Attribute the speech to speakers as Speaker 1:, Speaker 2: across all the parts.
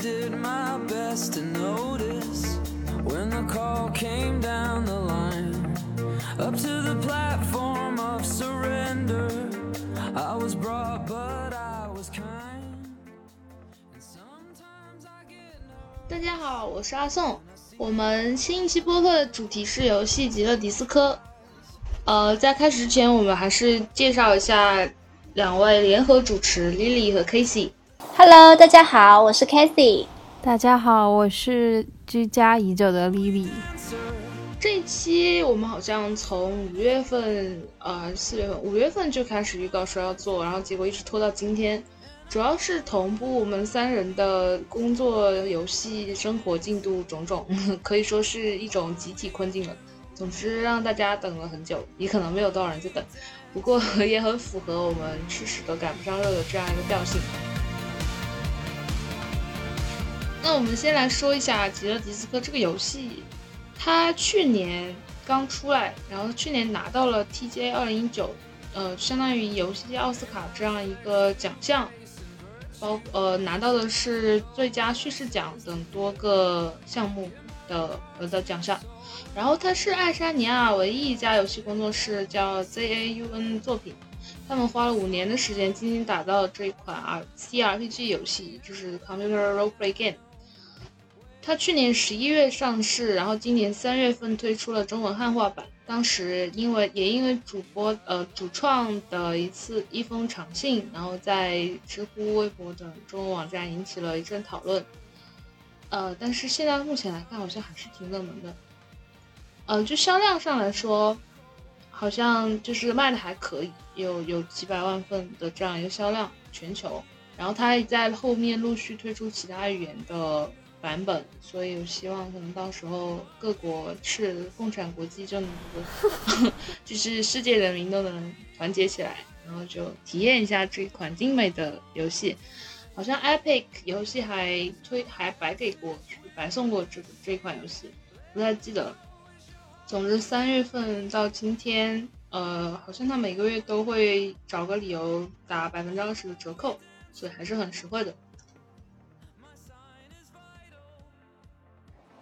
Speaker 1: did my best to notice when the call came down the line. Up to the platform of surrender, I was brought, but I was kind. And sometimes I get no.
Speaker 2: 大家好，我是阿宋。我们新一期播客的主题是游戏《极乐迪斯科》。呃，在开始之前，我们还是介绍一下两位联合主持 Lily 和 Casey。
Speaker 3: Hello，大家好，我是 Kathy。
Speaker 4: 大家好，我是居家已久的 Lily。
Speaker 2: 这一期我们好像从五月份，呃，四月份、五月份就开始预告说要做，然后结果一直拖到今天。主要是同步我们三人的工作、游戏、生活进度种种，可以说是一种集体困境了。总之让大家等了很久，也可能没有多少人在等，不过也很符合我们吃屎都赶不上热的这样一个调性。那我们先来说一下《极乐迪斯科》这个游戏，它去年刚出来，然后去年拿到了 TGA 二零一九，呃，相当于游戏奥斯卡这样一个奖项，包呃拿到的是最佳叙事奖等多个项目的呃的奖项。然后它是爱沙尼亚唯一一家游戏工作室叫 ZAUN 作品，他们花了五年的时间精心打造这一款 R CRPG 游戏，就是 Computer Role Play Game。它去年十一月上市，然后今年三月份推出了中文汉化版。当时因为也因为主播呃主创的一次一封长信，然后在知乎、微博等中文网站引起了一阵讨论。呃，但是现在目前来看，好像还是挺冷门的。呃，就销量上来说，好像就是卖的还可以，有有几百万份的这样一个销量，全球。然后它在后面陆续推出其他语言的版本，所以我希望可能到时候各国是共产国际就能够，就是世界人民都能团结起来，然后就体验一下这款精美的游戏。好像 Epic 游戏还推还白给过，白送过这这款游戏，不太记得了。总之，三月份到今天，呃，好像他每个月都会找个理由打百分之二十的折扣，所以还是很实惠的。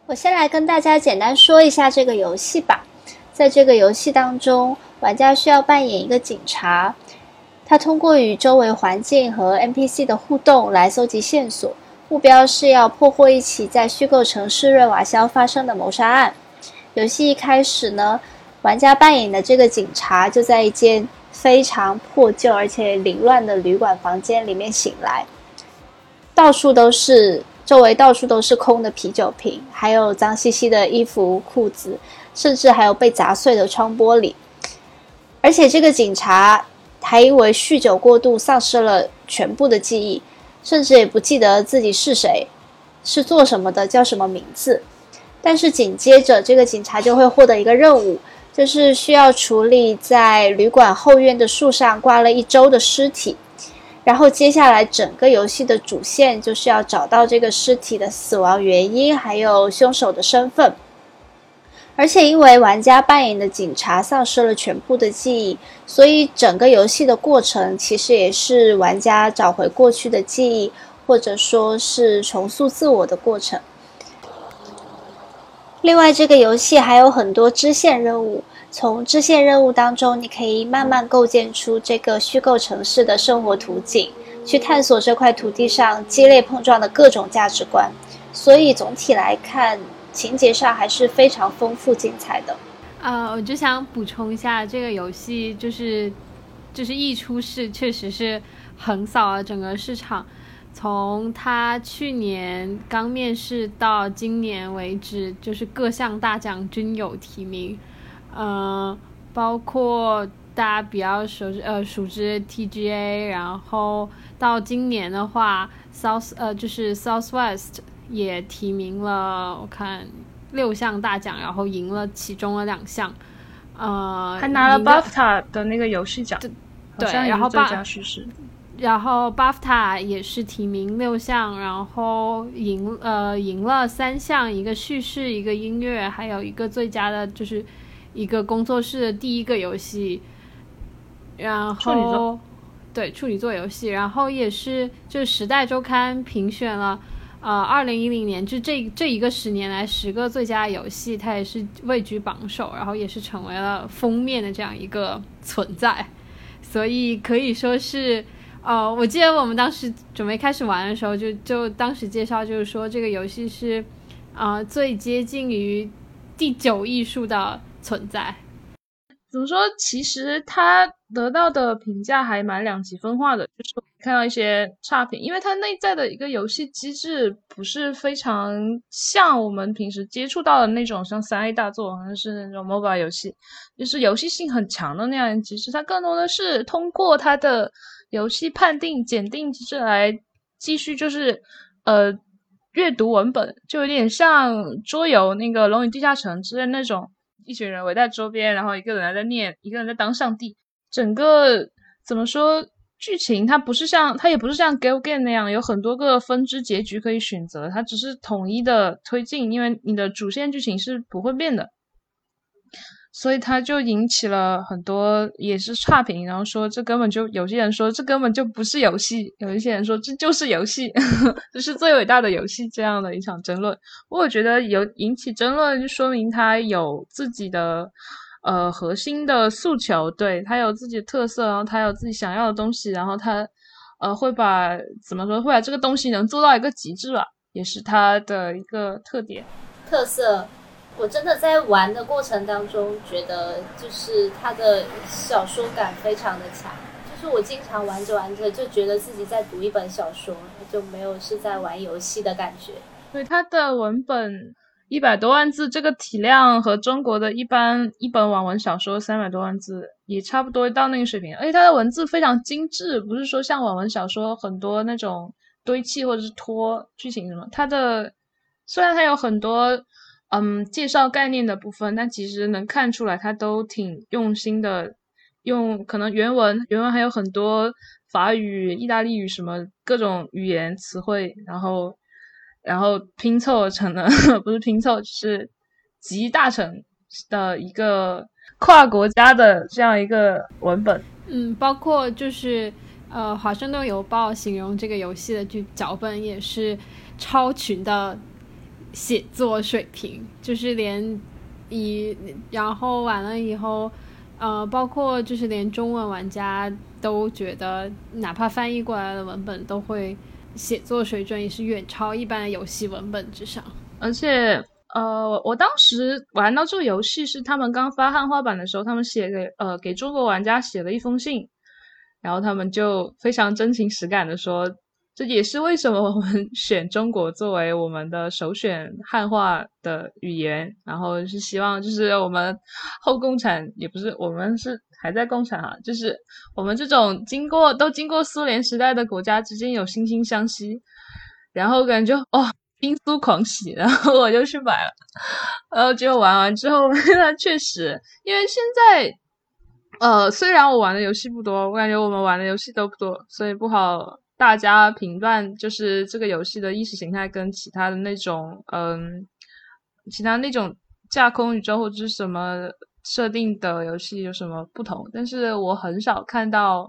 Speaker 3: 我先来跟大家简单说一下这个游戏吧。在这个游戏当中，玩家需要扮演一个警察，他通过与周围环境和 NPC 的互动来搜集线索，目标是要破获一起在虚构城市瑞瓦肖发生的谋杀案。游戏一开始呢，玩家扮演的这个警察就在一间非常破旧而且凌乱的旅馆房间里面醒来，到处都是，周围到处都是空的啤酒瓶，还有脏兮兮的衣服、裤子，甚至还有被砸碎的窗玻璃。而且这个警察还因为酗酒过度丧失了全部的记忆，甚至也不记得自己是谁、是做什么的、叫什么名字。但是紧接着，这个警察就会获得一个任务，就是需要处理在旅馆后院的树上挂了一周的尸体。然后接下来整个游戏的主线就是要找到这个尸体的死亡原因，还有凶手的身份。而且因为玩家扮演的警察丧失了全部的记忆，所以整个游戏的过程其实也是玩家找回过去的记忆，或者说是重塑自我的过程。另外，这个游戏还有很多支线任务。从支线任务当中，你可以慢慢构建出这个虚构城市的生活图景，去探索这块土地上激烈碰撞的各种价值观。所以总体来看，情节上还是非常丰富精彩的。
Speaker 4: 呃，我就想补充一下，这个游戏就是就是一出世确实是横扫了整个市场。从他去年刚面试到今年为止，就是各项大奖均有提名，呃，包括大家比较熟知呃熟知 TGA，然后到今年的话，South 呃就是 Southwest 也提名了，我看六项大奖，然后赢了其中的两项，呃，
Speaker 5: 还拿了 BAFTA 的那个游戏奖，
Speaker 4: 对
Speaker 5: 好像也
Speaker 4: 然后
Speaker 5: 最
Speaker 4: BAF-
Speaker 5: 佳叙事。
Speaker 4: 然后 BAFTA 也是提名六项，然后赢呃赢了三项，一个叙事，一个音乐，还有一个最佳的就是一个工作室的第一个游戏，然后对处女座游戏，然后也是就《时代周刊》评选了呃，二零一零年就这这一个十年来十个最佳游戏，它也是位居榜首，然后也是成为了封面的这样一个存在，所以可以说是，呃，我记得我们当时准备开始玩的时候，就就当时介绍就是说这个游戏是，啊，最接近于第九艺术的存在。
Speaker 2: 怎么说？其实他得到的评价还蛮两极分化的，就是看到一些差评，因为它内在的一个游戏机制不是非常像我们平时接触到的那种像三 A 大作，好像是那种 mobile 游戏，就是游戏性很强的那样。其实它更多的是通过它的游戏判定检定机制来继续，就是呃阅读文本，就有点像桌游那个《龙与地下城》之类那种。一群人围在周边，然后一个人在念，一个人在当上帝。整个怎么说？剧情它不是像，它也不是像《Go Game》那样有很多个分支结局可以选择，它只是统一的推进，因为你的主线剧情是不会变的。所以他就引起了很多也是差评，然后说这根本就有些人说这根本就不是游戏，有一些人说这就是游戏，这是最伟大的游戏这样的一场争论。我觉得有引起争论，就说明他有自己的呃核心的诉求，对他有自己的特色，然后他有自己想要的东西，然后他呃会把怎么说会把这个东西能做到一个极致吧，也是他的一个特点
Speaker 6: 特色。我真的在玩的过程当中，觉得就是它的小说感非常的强，就是我经常玩着玩着就觉得自己在读一本小说，就没有是在玩游戏的感觉。
Speaker 2: 对，它的文本一百多万字，这个体量和中国的一般一本网文小说三百多万字也差不多到那个水平，而且它的文字非常精致，不是说像网文小说很多那种堆砌或者是拖剧情什么，它的虽然它有很多。嗯，介绍概念的部分，但其实能看出来，他都挺用心的，用可能原文原文还有很多法语、意大利语什么各种语言词汇，然后然后拼凑成的，不是拼凑，是集大成的一个跨国家的这样一个文本。
Speaker 4: 嗯，包括就是呃，《华盛顿邮报》形容这个游戏的剧脚本也是超群的。写作水平就是连以，然后完了以后，呃，包括就是连中文玩家都觉得，哪怕翻译过来的文本都会写作水准也是远超一般的游戏文本之上。
Speaker 2: 而且，呃，我当时玩到这个游戏是他们刚发汉化版的时候，他们写给呃给中国玩家写了一封信，然后他们就非常真情实感的说。这也是为什么我们 选中国作为我们的首选汉化的语言，然后是希望就是我们后共产也不是我们是还在共产啊，就是我们这种经过都经过苏联时代的国家之间有惺惺相惜，然后感觉哦冰苏狂喜，然后我就去买了，然后结果玩完之后，那确实因为现在呃虽然我玩的游戏不多，我感觉我们玩的游戏都不多，所以不好。大家评断就是这个游戏的意识形态跟其他的那种，嗯，其他那种架空宇宙或者是什么设定的游戏有什么不同？但是我很少看到，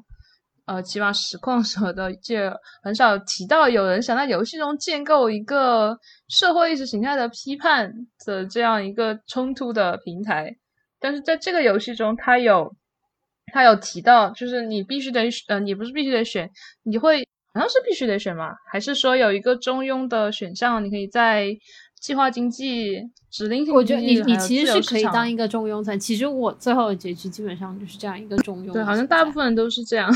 Speaker 2: 呃，起码实况什么的，就很少提到有人想在游戏中建构一个社会意识形态的批判的这样一个冲突的平台。但是在这个游戏中，他有，他有提到，就是你必须得，呃，你不是必须得选，你会。好像是必须得选吗？还是说有一个中庸的选项？你可以在计划经济、指令性
Speaker 4: 我觉得你你其实是可以当一个中庸层。其实我最后的结局基本上就是这样一个中庸。
Speaker 2: 对，好像大部分人都是这样，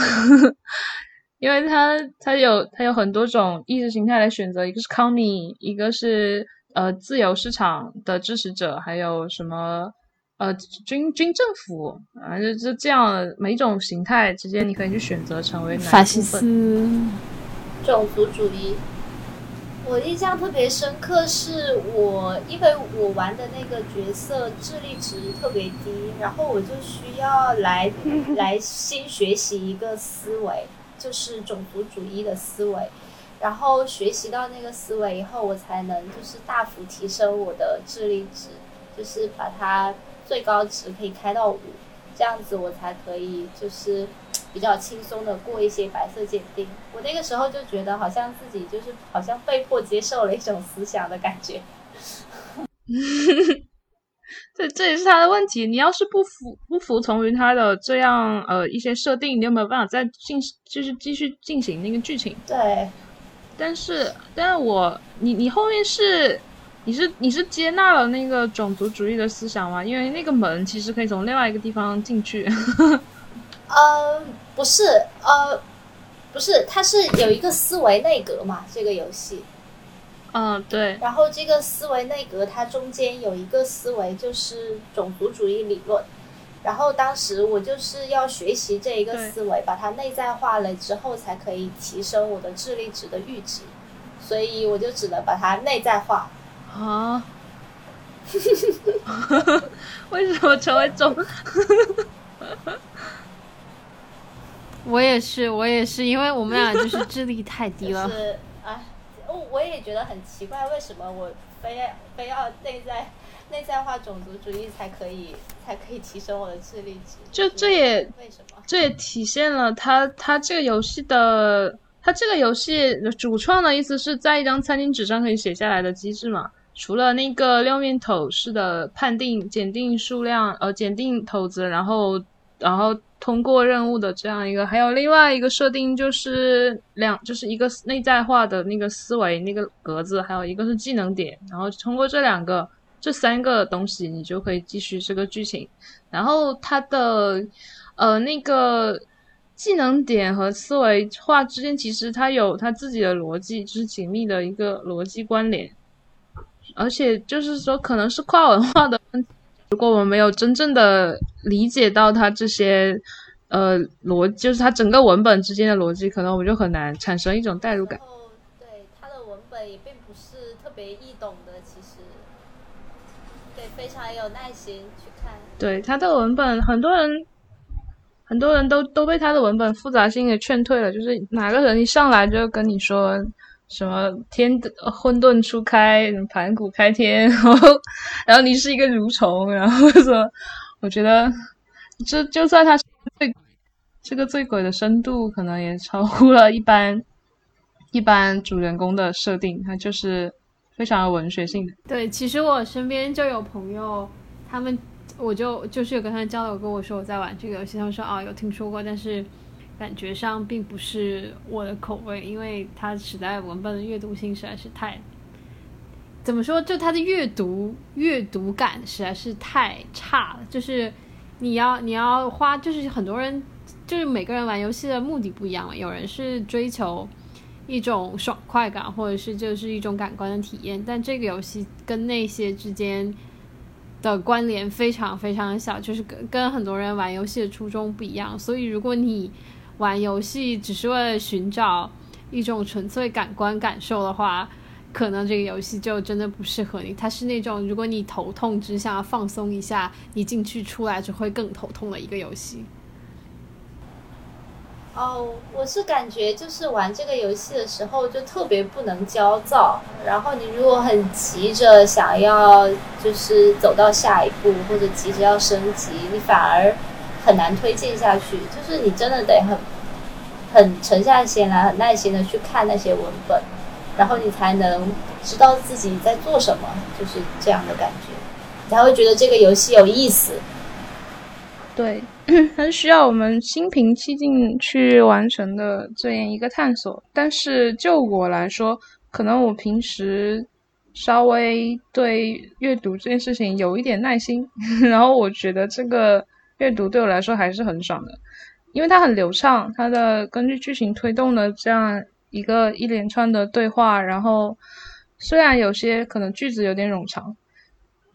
Speaker 2: 因为他他有他有很多种意识形态来选择，一个是康米，一个是呃自由市场的支持者，还有什么？呃，军军政府啊，就就这样，每种形态之间，你可以去选择成为哪
Speaker 4: 法西斯、
Speaker 6: 种族主义。我印象特别深刻，是我因为我玩的那个角色智力值特别低，然后我就需要来来新学习一个思维，就是种族主义的思维。然后学习到那个思维以后，我才能就是大幅提升我的智力值，就是把它。最高值可以开到五，这样子我才可以就是比较轻松的过一些白色鉴定。我那个时候就觉得好像自己就是好像被迫接受了一种思想的感觉。
Speaker 2: 这这也是他的问题。你要是不服不服从于他的这样呃一些设定，你有没有办法再进就是继续进行那个剧情？
Speaker 6: 对，
Speaker 2: 但是但是我你你后面是你是你是接纳了那个种族主义的思想吗？因为那个门其实可以从另外一个地方进去。
Speaker 6: 呃，不是，呃，不是，它是有一个思维内阁嘛，这个游戏。
Speaker 2: 嗯，对。
Speaker 6: 然后这个思维内阁，它中间有一个思维就是种族主义理论。然后当时我就是要学习这一个思维，把它内在化了之后，才可以提升我的智力值的阈值。所以我就只能把它内在化。
Speaker 2: 啊？为什么成为种？
Speaker 4: 我也是，我也是，因为我们俩就是智力太低了。
Speaker 6: 是啊，我我也觉得很奇怪，为什么我非要非要内在内在化种族主义才可以才可以提升我的智力值？
Speaker 2: 就这也
Speaker 6: 为什么？
Speaker 2: 这也体现了他他这个游戏的他这个游戏主创的意思是在一张餐巾纸上可以写下来的机制嘛？除了那个六面骰式的判定检定数量呃检定骰子，然后然后。通过任务的这样一个，还有另外一个设定就是两，就是一个内在化的那个思维那个格子，还有一个是技能点，然后通过这两个、这三个东西，你就可以继续这个剧情。然后它的呃那个技能点和思维化之间，其实它有它自己的逻辑，就是紧密的一个逻辑关联。而且就是说，可能是跨文化的问题。如果我们没有真正的理解到它这些，呃，逻就是它整个文本之间的逻辑，可能我们就很难产生一种代入感。
Speaker 6: 对它的文本也并不是特别易懂的，其实，对，非常有耐心去看。
Speaker 2: 对它的文本，很多人，很多人都都被他的文本复杂性给劝退了。就是哪个人一上来就跟你说。什么天混沌初开，盘古开天，然后然后你是一个蠕虫，然后说，我觉得这就算他最这个最鬼的深度，可能也超乎了一般 一般主人公的设定，他就是非常有文学性的。
Speaker 4: 对，其实我身边就有朋友，他们我就就是有跟他交流，跟我说我在玩这个游戏，他们说啊有听说过，但是。感觉上并不是我的口味，因为它实在文本的阅读性实在是太，怎么说？就它的阅读阅读感实在是太差了。就是你要你要花，就是很多人就是每个人玩游戏的目的不一样嘛，有人是追求一种爽快感，或者是就是一种感官的体验。但这个游戏跟那些之间的关联非常非常小，就是跟跟很多人玩游戏的初衷不一样。所以如果你玩游戏只是为了寻找一种纯粹感官感受的话，可能这个游戏就真的不适合你。它是那种如果你头痛只想要放松一下，你进去出来就会更头痛的一个游戏。
Speaker 6: 哦，我是感觉就是玩这个游戏的时候就特别不能焦躁，然后你如果很急着想要就是走到下一步或者急着要升级，你反而。很难推进下去，就是你真的得很很沉下心来，很耐心的去看那些文本，然后你才能知道自己在做什么，就是这样的感觉，你才会觉得这个游戏有意思。
Speaker 2: 对，很需要我们心平气静去完成的这样一个探索。但是就我来说，可能我平时稍微对阅读这件事情有一点耐心，然后我觉得这个。阅读对我来说还是很爽的，因为它很流畅，它的根据剧情推动的这样一个一连串的对话，然后虽然有些可能句子有点冗长，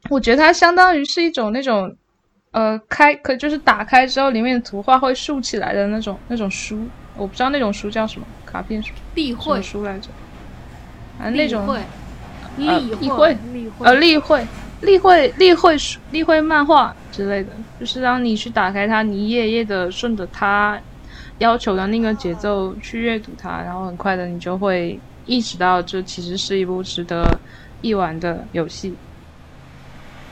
Speaker 2: 我觉得它相当于是一种那种呃开可就是打开之后里面的图画会竖起来的那种那种书，我不知道那种书叫什么，卡片书、
Speaker 4: 例会
Speaker 2: 书来着，啊那种
Speaker 4: 例
Speaker 2: 会
Speaker 4: 例会
Speaker 2: 呃例会。例会、例会、例会漫画之类的，就是让你去打开它，你一页页的顺着它要求的那个节奏去阅读它，然后很快的你就会意识到这其实是一部值得一玩的游戏。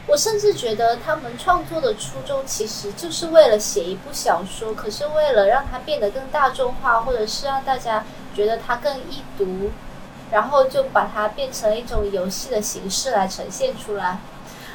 Speaker 6: 我甚至觉得他们创作的初衷其实就是为了写一部小说，可是为了让它变得更大众化，或者是让大家觉得它更易读，然后就把它变成一种游戏的形式来呈现出来。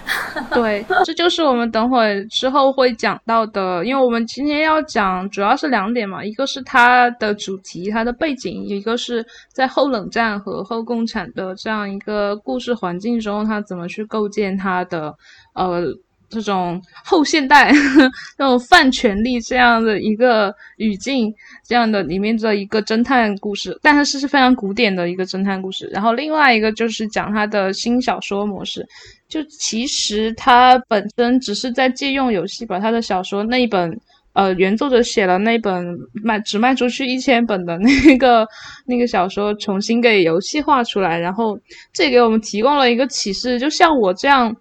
Speaker 2: 对，这就是我们等会之后会讲到的，因为我们今天要讲主要是两点嘛，一个是它的主题、它的背景，一个是在后冷战和后共产的这样一个故事环境中，它怎么去构建它的呃这种后现代 那种泛权力这样的一个语境，这样的里面的一个侦探故事，但是是非常古典的一个侦探故事。然后另外一个就是讲他的新小说模式。就其实他本身只是在借用游戏，把他的小说那一本，呃，原作者写了那本卖只卖出去一千本的那个那个小说，重新给游戏化出来，然后这给我们提供了一个启示，就像我这样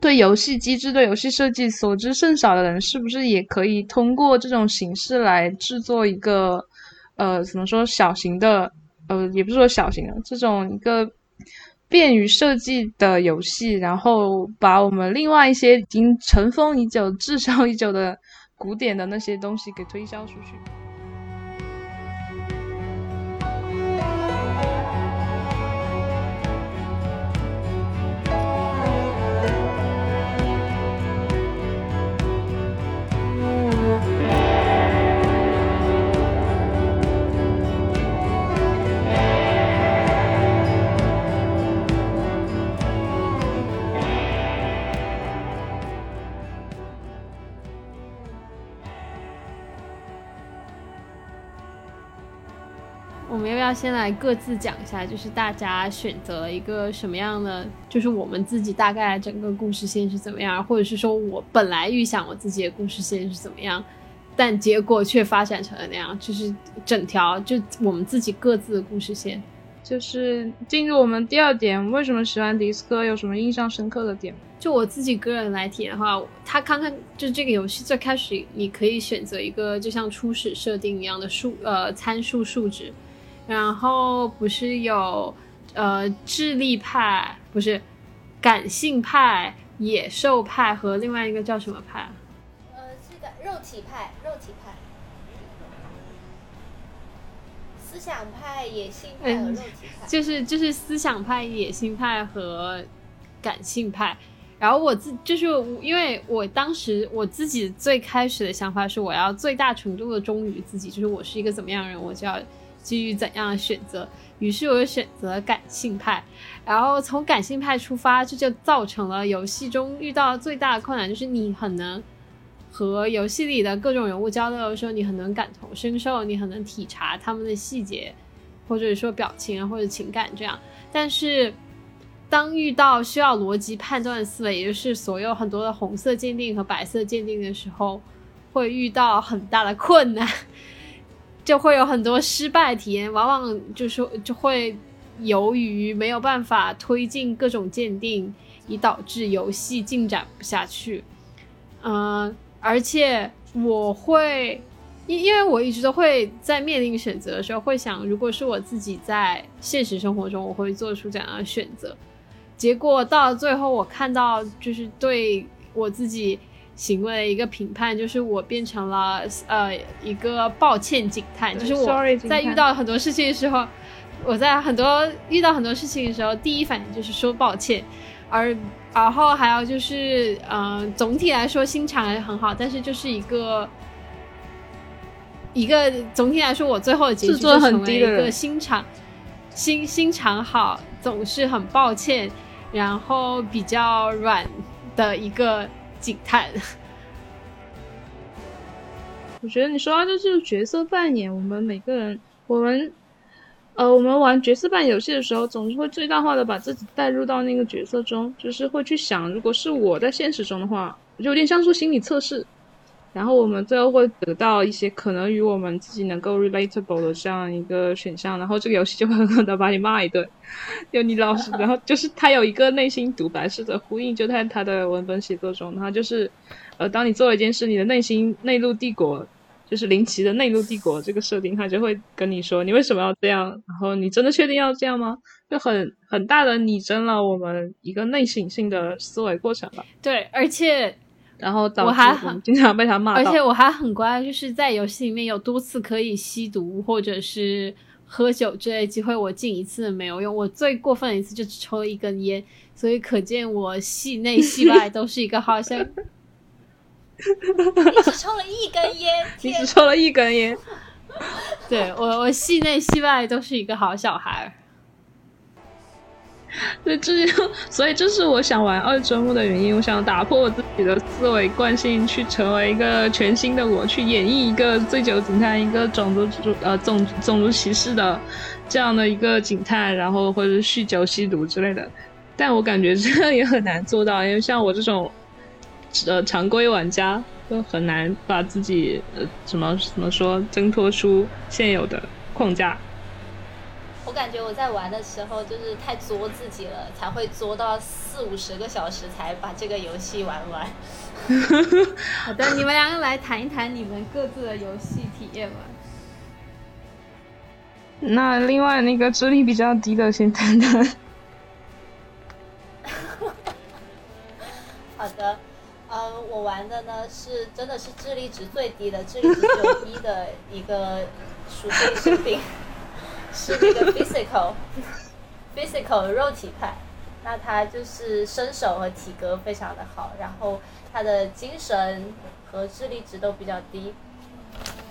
Speaker 2: 对游戏机制、对游戏设计所知甚少的人，是不是也可以通过这种形式来制作一个，呃，怎么说小型的，呃，也不是说小型的这种一个。便于设计的游戏，然后把我们另外一些已经尘封已久、滞销已久的古典的那些东西给推销出去。
Speaker 4: 要先来各自讲一下，就是大家选择一个什么样的，就是我们自己大概整个故事线是怎么样，或者是说我本来预想我自己的故事线是怎么样，但结果却发展成了那样，就是整条就我们自己各自的故事线。
Speaker 2: 就是进入我们第二点，为什么喜欢迪斯科，有什么印象深刻的点？
Speaker 4: 就我自己个人来体验的话，他刚刚就这个游戏最开始你可以选择一个就像初始设定一样的数呃参数数值。然后不是有，呃，智力派不是，感性派、野兽派和另外一个叫什么派？
Speaker 6: 呃，是个肉体派，肉体派，思想派、野性派和肉体派。
Speaker 4: 就是就是思想派、野性派和感性派。然后我自就是因为我当时我自己最开始的想法是我要最大程度的忠于自己，就是我是一个怎么样人，我就要。基于怎样的选择，于是我就选择感性派，然后从感性派出发，这就造成了游戏中遇到最大的困难，就是你很能和游戏里的各种人物交流的时候，你很能感同身受，你很能体察他们的细节，或者说表情啊或者情感这样。但是当遇到需要逻辑判断的思维，也就是所有很多的红色鉴定和白色鉴定的时候，会遇到很大的困难。就会有很多失败体验，往往就是就会由于没有办法推进各种鉴定，以导致游戏进展不下去。嗯，而且我会因因为我一直都会在面临选择的时候，会想，如果是我自己在现实生活中，我会做出怎样的选择？结果到最后，我看到就是对我自己。行为的一个评判就是我变成了呃一个抱歉警探，就是我在遇到很多事情的时候，我在很多遇到很多事情的时候，第一反应就是说抱歉，而然后还有就是嗯总体来说心肠还是很好，但是就是一个一个总体来说我最后的结局就成为一个心肠心心肠好，总是很抱歉，然后比较软的一个。警探，
Speaker 2: 我觉得你说到就是角色扮演，我们每个人，我们，呃，我们玩角色扮演游戏的时候，总是会最大化的把自己带入到那个角色中，就是会去想，如果是我在现实中的话，就有点像做心理测试。然后我们最后会得到一些可能与我们自己能够 relatable 的这样一个选项，然后这个游戏就会狠狠的把你骂一顿，就你老师，然后就是他有一个内心独白式的呼应，就在他的文本写作中，然后就是，呃，当你做了一件事，你的内心内陆帝国就是林奇的内陆帝国这个设定，他就会跟你说你为什么要这样，然后你真的确定要这样吗？就很很大的拟真了我们一个内省性的思维过程吧。
Speaker 4: 对，而且
Speaker 2: 然后导致
Speaker 4: 我还
Speaker 2: 我们经常被他骂
Speaker 4: 而且。我还很乖，就是在游戏里面有多次可以吸毒或者是喝酒之类机会，我进一次没有用。我最过分的一次就只抽了一根烟，所以可见我戏内戏外 都是一个好像。
Speaker 6: 你只抽了一根烟，
Speaker 2: 你只抽了一根烟，
Speaker 4: 对我，我戏内戏外都是一个好小孩。
Speaker 2: 对，这就 所以这是我想玩二周目的原因。我想打破我自己的思维惯性，去成为一个全新的我，去演绎一个醉酒警探，一个种族主呃种种族歧视的这样的一个警探，然后或者酗酒吸毒之类的。但我感觉这样也很难做到，因为像我这种呃常规玩家，就很难把自己呃怎么怎么说挣脱出现有的框架。
Speaker 6: 我感觉我在玩的时候就是太作自己了，才会作到四五十个小时才把这个游戏玩完。
Speaker 4: 好的，你们两个来谈一谈你们各自的游戏体验吧。
Speaker 2: 那另外那个智力比较低的先谈谈。
Speaker 6: 好的，呃，我玩的呢是真的是智力值最低的，智力值只有一的一个属性设定，是那个 physical physical 肉体派。那他就是身手和体格非常的好，然后他的精神和智力值都比较低。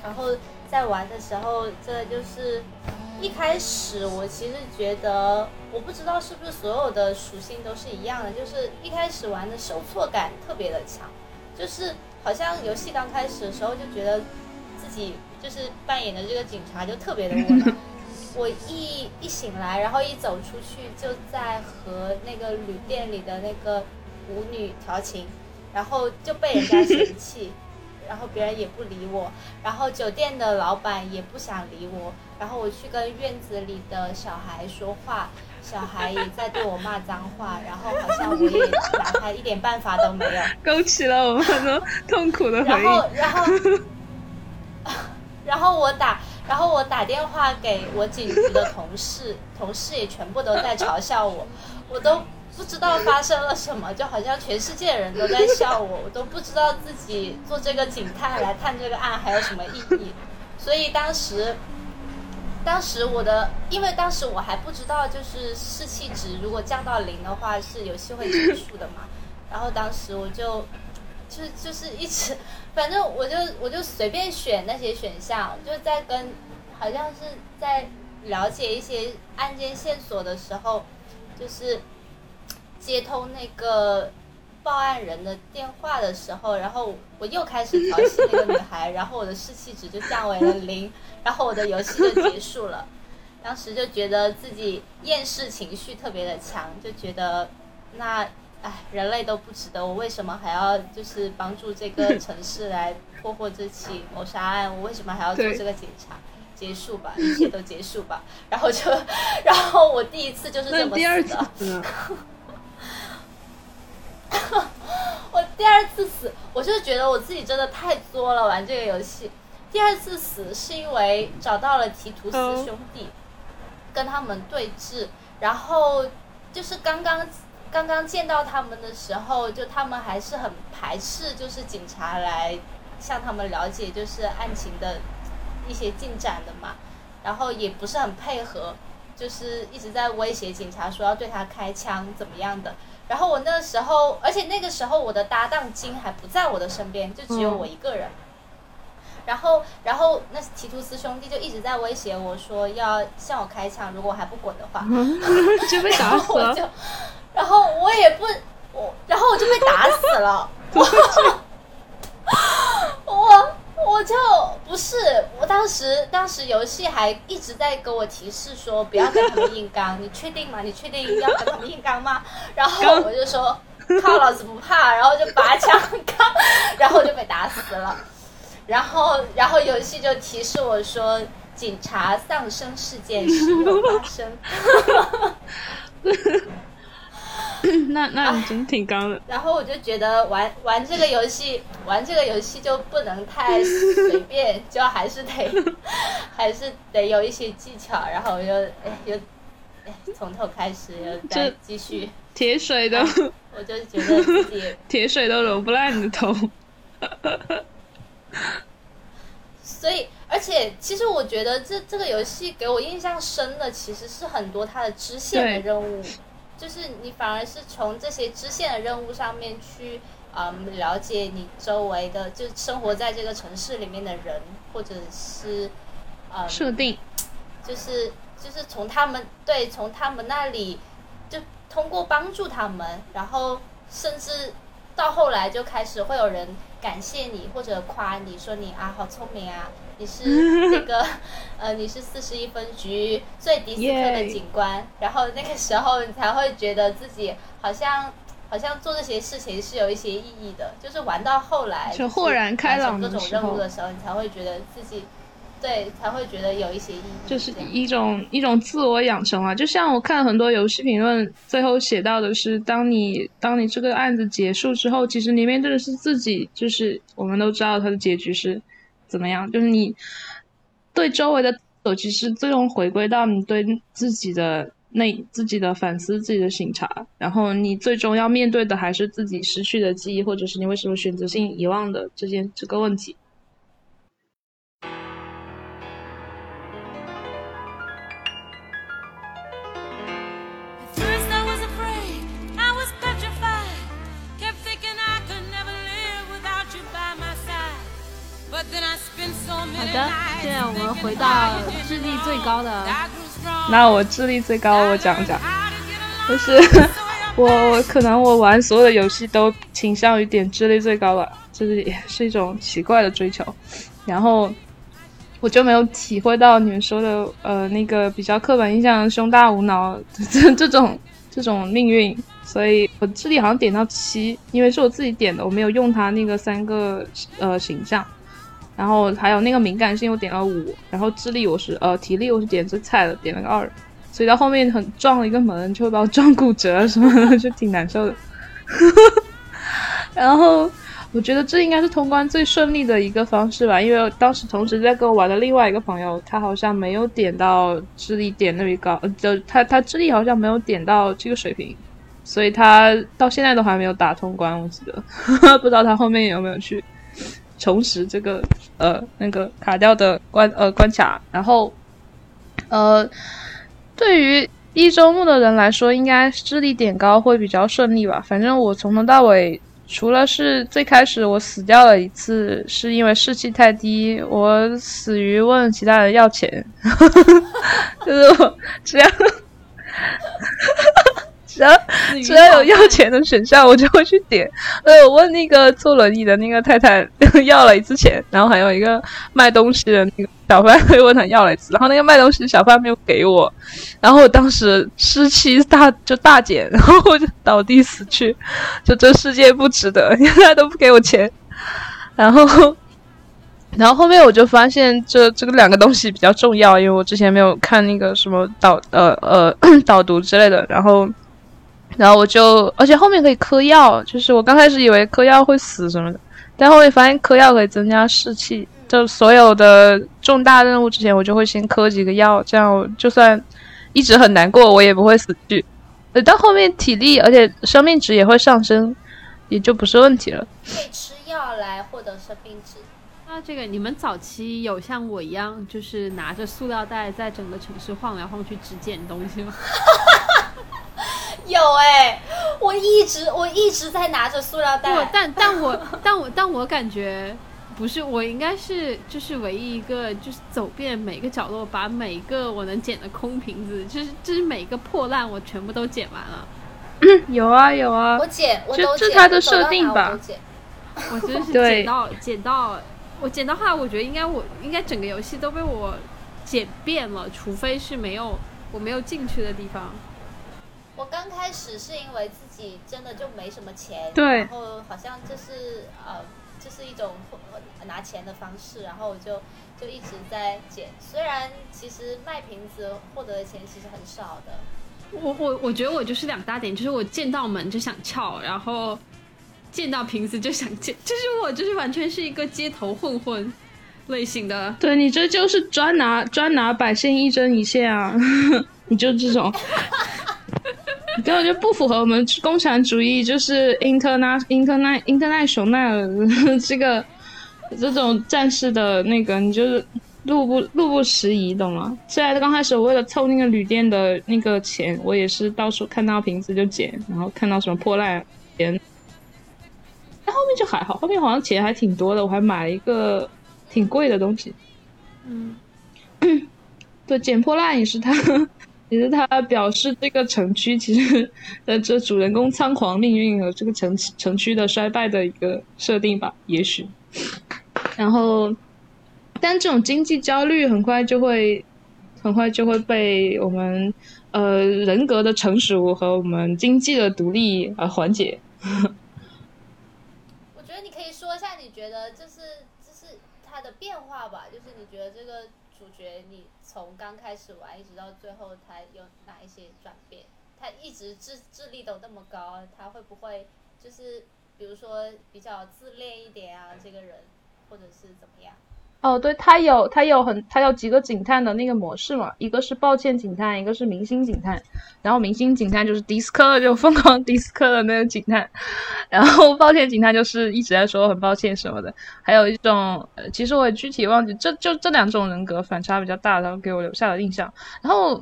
Speaker 6: 然后在玩的时候，真的就是一开始我其实觉得，我不知道是不是所有的属性都是一样的，就是一开始玩的受挫感特别的强，就是好像游戏刚开始的时候就觉得自己就是扮演的这个警察就特别的窝囊。我一一醒来，然后一走出去，就在和那个旅店里的那个舞女调情，然后就被人家嫌弃，然后别人也不理我，然后酒店的老板也不想理我，然后我去跟院子里的小孩说话，小孩也在对我骂脏话，然后好像我也拿他一点办法都没有。
Speaker 2: 勾起了我们很多痛苦的回忆。
Speaker 6: 然后，然后，然后我打，然后我打电话给我警局的同事，同事也全部都在嘲笑我，我都不知道发生了什么，就好像全世界人都在笑我，我都不知道自己做这个警探来探这个案还有什么意义，所以当时。当时我的，因为当时我还不知道，就是士气值如果降到零的话，是游戏会结束的嘛。然后当时我就，就就是一直，反正我就我就随便选那些选项，就在跟，好像是在了解一些案件线索的时候，就是接通那个报案人的电话的时候，然后我又开始调戏那个女孩，然后我的士气值就降为了零，然后我的游戏就结束了。当时就觉得自己厌世情绪特别的强，就觉得那哎，人类都不值得，我为什么还要就是帮助这个 城市来破获这起谋杀案？我为什么还要做这个警察？结束吧，一切都结束吧。然后就，然后我第一次就是这么
Speaker 2: 那第二
Speaker 6: 死的。我第二次死，我就觉得我自己真的太作了，玩这个游戏。第二次死是因为找到了提图斯
Speaker 2: 哦
Speaker 6: 兄弟，跟他们对峙，然后就是刚刚刚刚见到他们的时候，就他们还是很排斥，就是警察来向他们了解就是案情的一些进展的嘛，然后也不是很配合，就是一直在威胁警察说要对他开枪怎么样的。然后我那个时候，而且那个时候我的搭档金还不在我的身边，就只有我一个人。然后，然后那提图斯兄弟就一直在威胁我说要向我开枪，如果我还不滚的话，
Speaker 2: 就被打死了。
Speaker 6: 后我就，然后我也不，我，然后我就被打死了。我我就不是，我当时当时游戏还一直在给我提示说不要跟他们硬刚，你确定吗？你确定要跟他们硬刚吗？然后我就说靠，老子不怕，然后就拔枪刚，然后就被打死了。然后然后游戏就提示我说。警察丧生事件时有发生，
Speaker 2: 那那你真挺刚的。
Speaker 6: 然后我就觉得玩玩这个游戏，玩这个游戏就不能太随便，就还是得还是得有一些技巧。然后我就哎又哎从头开始又再继续，
Speaker 2: 铁水都
Speaker 6: 我就觉得自己
Speaker 2: 铁水都揉不烂你的头。
Speaker 6: 所以，而且其实我觉得这这个游戏给我印象深的，其实是很多它的支线的任务，就是你反而是从这些支线的任务上面去，嗯，了解你周围的，就生活在这个城市里面的人，或者是，嗯，
Speaker 2: 设定。
Speaker 6: 就是就是从他们对从他们那里，就通过帮助他们，然后甚至到后来就开始会有人感谢你或者夸你说你啊好聪明啊，你是那个 呃你是四十一分局最迪斯科的警官然后那个时候你才会觉得自己好像。好像做这些事情是有一些意义的，就是玩到后来
Speaker 2: 就是豁然开朗
Speaker 6: 各种任务的时候，你才会觉得自己对，才会觉得有一些意义。
Speaker 2: 就是一种一种自我养成啊，就像我看很多游戏评论，最后写到的是，当你当你这个案子结束之后，其实你面对的是自己，就是我们都知道它的结局是怎么样，就是你对周围的走，其实最终回归到你对自己的内自己的反思、自己的醒察，然后你最终要面对的还是自己失去的记忆，或者是你为什么选择性遗忘的这件这个问题。
Speaker 4: 回到智力最高的.
Speaker 2: 那我智力最高，我讲讲。就是 我我可能我玩所有的游戏都倾向于点智力最高吧，就是也是一种奇怪的追求。然后我就没有体会到你们说的呃那个比较刻板印象胸大无脑这 这种这种命运，所以我智力好像点到七，因为是我自己点的，我没有用它那个三个呃形象。然后还有那个敏感性我点了五，然后智力我是呃体力我是点最菜的，点了个二。所以到后面很撞了一个门，就会把我撞骨折什么的，就挺难受的。然后我觉得这应该是通关最顺利的一个方式吧，因为当时同时在跟我玩的另外一个朋友，他好像没有点到智力点那么高，就他他智力好像没有点到这个水平，所以他到现在都还没有打通关，我记得，不知道他后面有没有去重拾这个呃那个卡掉的关呃关卡，然后呃。对于一周目的人来说，应该智力点高会比较顺利吧。反正我从头到尾，除了是最开始我死掉了一次，是因为士气太低，我死于问其他人要钱，就是我只要只要只要有要钱的选项，我就会去点。呃，我问那个坐轮椅的那个太太 要了一次钱，然后还有一个卖东西的那个小贩会问他要了一次，然后那个卖东西的小贩没有给我，然后我当时湿气大就大减，然后我就 倒地死去，就这世界不值得，因为他都不给我钱，然后。然后后面我就发现这这个两个东西比较重要，因为我之前没有看那个什么导呃呃 导读之类的，然后然后我就而且后面可以嗑药，就是我刚开始以为嗑药会死什么的，但后面发现嗑药可以增加士气，就所有的重大任务之前我就会先嗑几个药，这样就算一直很难过，我也不会死去。呃，到后面体力而且生命值也会上升，也就不是问题了。
Speaker 6: 可以吃药来获得生命值。
Speaker 4: 那这个你们早期有像我一样，就是拿着塑料袋在整个城市晃来晃去只捡东西吗？
Speaker 6: 有哎、我一直我一直在拿着塑料
Speaker 4: 我
Speaker 6: 袋，
Speaker 4: 但但我但我但我感觉不是，我应该是就是唯一一个就是走遍每个角落，把每一个我能捡的空瓶子，就是就是每个破烂我全部都捡完了。
Speaker 2: 有啊有啊。
Speaker 6: 我，捡我都捡，
Speaker 2: 这它的设定吧
Speaker 6: 我都捡。
Speaker 4: 我真是
Speaker 2: 对。
Speaker 4: 捡到捡到，我捡的话，我觉得应该我应该整个游戏都被我捡遍了，除非是没有我没有进去的地方。
Speaker 6: 我刚开始是因为自己真的就没什么钱，
Speaker 2: 对
Speaker 6: 然后好像这是呃，这是一种呃拿钱的方式，然后我就就一直在捡。虽然其实卖瓶子获得的钱其实很少的，
Speaker 4: 我我我觉得我就是两大点，就是我见到门就想撬，然后见到瓶子就想捡，就是我就是完全是一个街头混混类型的。
Speaker 2: 对你这就是专拿专拿百姓一针一线啊！你就这种，你根本就不符合我们共产主义，就是 interna interna international 这个这种战士的那个，你就是路不路不拾遗，懂吗？虽然刚开始我为了凑那个旅店的那个钱，我也是到处看到瓶子就捡，然后看到什么破烂捡。但后面就还好，后面好像钱还挺多的，我还买了一个挺贵的东西。
Speaker 4: 嗯，
Speaker 2: 对，捡破烂也是他，也是他表示这个城区其实的这主人公仓皇命运和这个城城区的衰败的一个设定吧，也许。然后，但这种经济焦虑很快就会，很快就会被我们呃人格的成熟和我们经济的独立而缓解。
Speaker 6: 可以说一下，你觉得就是就是他的变化吧？就是你觉得这个主角，你从刚开始玩一直到最后，他有哪一些转变？他一直智智力都那么高，他会不会就是比如说比较自恋一点啊？这个人，或者是怎么样？
Speaker 2: 哦，对，他有他有很他有几个警探的那个模式嘛，一个是抱歉警探，一个是明星警探。然后明星警探就是迪斯科就疯狂迪斯科的那个警探，然后抱歉警探就是一直在说很抱歉什么的。还有一种，呃，其实我也具体忘记，这就这两种人格反差比较大，然后给我留下的印象。然后，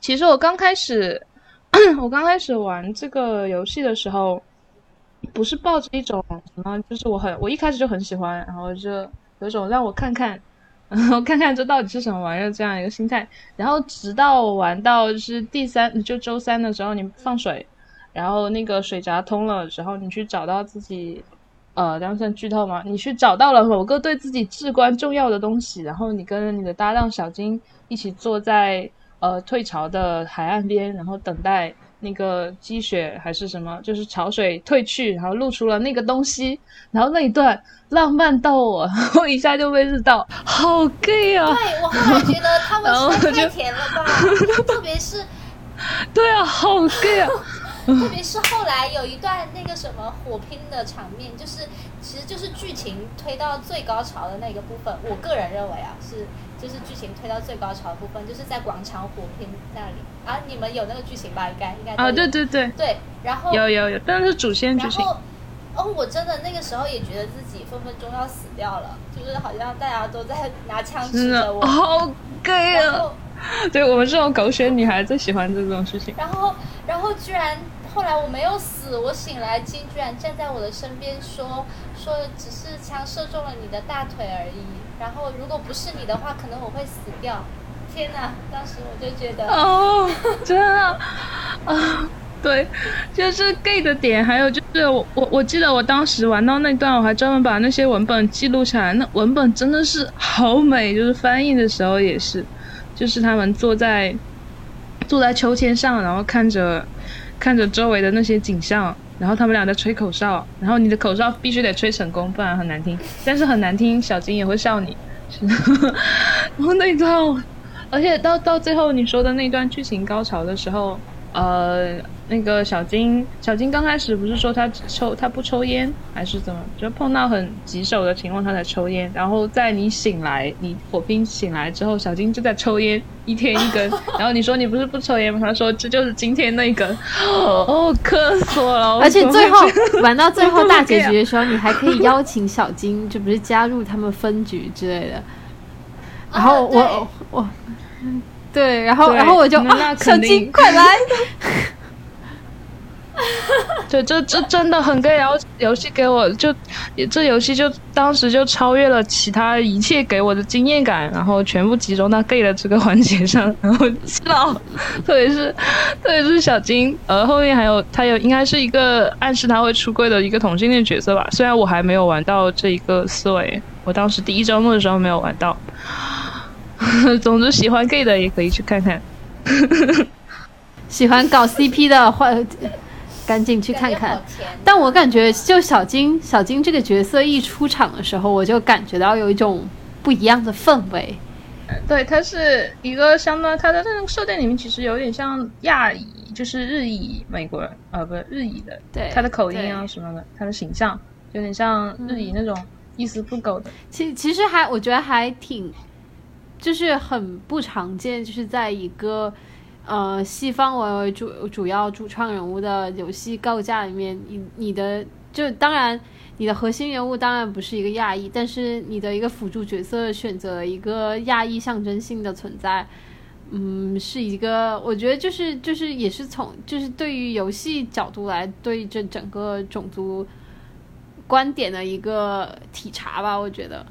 Speaker 2: 其实我刚开始 我刚开始玩这个游戏的时候，不是抱着一种什么，就是我很我一开始就很喜欢，然后就。有种让我看看，然后看看这到底是什么玩意儿这样一个心态，然后直到玩到就是第三，就周三的时候你放水，然后那个水闸通了之后，你去找到自己，呃，这样算剧透吗？你去找到了某个对自己至关重要的东西，然后你跟你的搭档小金一起坐在呃退潮的海岸边，然后等待。那个积雪还是什么，就是潮水退去，然后露出了那个东西，然后那一段浪漫到我，我一下就被日到，好 gay 啊！
Speaker 6: 对我后来觉得他们实在太甜了吧，特别是，
Speaker 2: 对啊，好 gay 啊！
Speaker 6: 特别是后来有一段那个什么火拼的场面，就是其实就是剧情推到最高潮的那个部分，我个人认为啊是。就是剧情推到最高潮的部分，就是在广场火拼那里啊！你们有那个剧情吧？应该应该
Speaker 2: 啊，对对对
Speaker 6: 对。然后
Speaker 2: 有有有，但是主线剧情。
Speaker 6: 然后哦，我真的那个时候也觉得自己分分钟要死掉了，就是好像大家都在拿枪指着我，
Speaker 2: 好 gay 啊！对我们这种狗血女孩最喜欢这种事情。
Speaker 6: 然后，然后居然后来我没有死，我醒来，金居然站在我的身边说说，只是枪射中了你的大腿而已。然后，如果不是你的话，可能我会死掉。天哪！当时我就觉得，
Speaker 2: 哦，真的啊，对，就是 gay 的点，还有就是我我我记得我当时玩到那段，我还专门把那些文本记录下来。那文本真的是好美，就是翻译的时候也是，就是他们坐在坐在秋千上，然后看着看着周围的那些景象。然后他们俩在吹口哨，然后你的口哨必须得吹成功，不然很难听。但是很难听，小金也会笑你。然后那一段，而且到到最后你说的那段剧情高潮的时候，呃。那个小金，小金刚开始不是说他抽他不抽烟还是怎么？就碰到很棘手的情况他才抽烟。然后在你醒来，你火拼醒来之后，小金就在抽烟，一天一根。然后你说你不是不抽烟吗？他说这就是今天那一根。哦，咳死我了！
Speaker 4: 而且最后玩到最后大结局的时候，你还可以邀请小金，就不是加入他们分局之类的。然后我我，对，然后然后我就小金快来。
Speaker 2: 对，这这真的很 gay，然后游戏给我就，这游戏就当时就超越了其他一切给我的经验感，然后全部集中到 gay 的这个环节上，然后笑，特别是特别是小金，呃，后面还有他有应该是一个暗示他会出柜的一个同性恋角色吧，虽然我还没有玩到这一个思维，我当时第一周末的时候没有玩到，总之喜欢 gay 的也可以去看看，
Speaker 4: 喜欢搞 CP 的话。赶紧去看看，但我感觉就小金，小金这个角色一出场的时候，我就感觉到有一种不一样的氛围，
Speaker 2: 对，他是一个相当，他的那个设定里面其实有点像亚裔，就是日裔美国人，呃，不是日裔的，
Speaker 4: 对
Speaker 2: 他的口音啊什么的，他的形象有点像日裔那种一丝不苟的。
Speaker 4: 其其实还我觉得还挺，就是很不常见，就是在一个呃西方为为主主要主创人物的游戏构架里面，你你的就当然你的核心人物当然不是一个亚裔，但是你的一个辅助角色选择一个亚裔象征性的存在。嗯，是一个，我觉得就是就是也是从就是对于游戏角度来对这整个种族观点的一个体察吧，我觉得。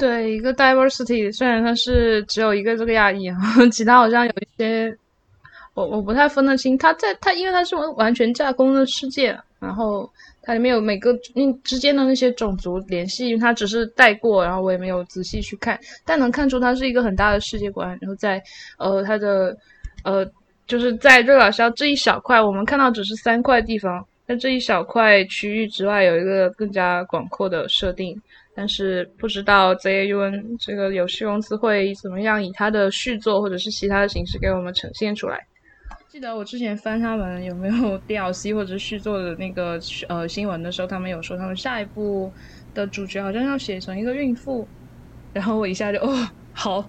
Speaker 2: 对，一个 diversity，虽然它是只有一个这个亚裔啊，其他好像有一些，我我不太分得清。它在它因为它是完完全架空的世界，然后它里面有每个嗯之间的那些种族联系，因为它只是带过，然后我也没有仔细去看，但能看出它是一个很大的世界观。然后在呃它的呃就是在瑞瓦肖这一小块，我们看到只是三块地方，在这一小块区域之外，有一个更加广阔的设定。但是不知道 ZAUN 这个游戏公司会怎么样以它的续作或者是其他的形式给我们呈现出来。记得我之前翻他们有没有 DLC 或者是续作的那个呃新闻的时候，他们有说他们下一部的主角好像要写成一个孕妇，然后我一下就哦好，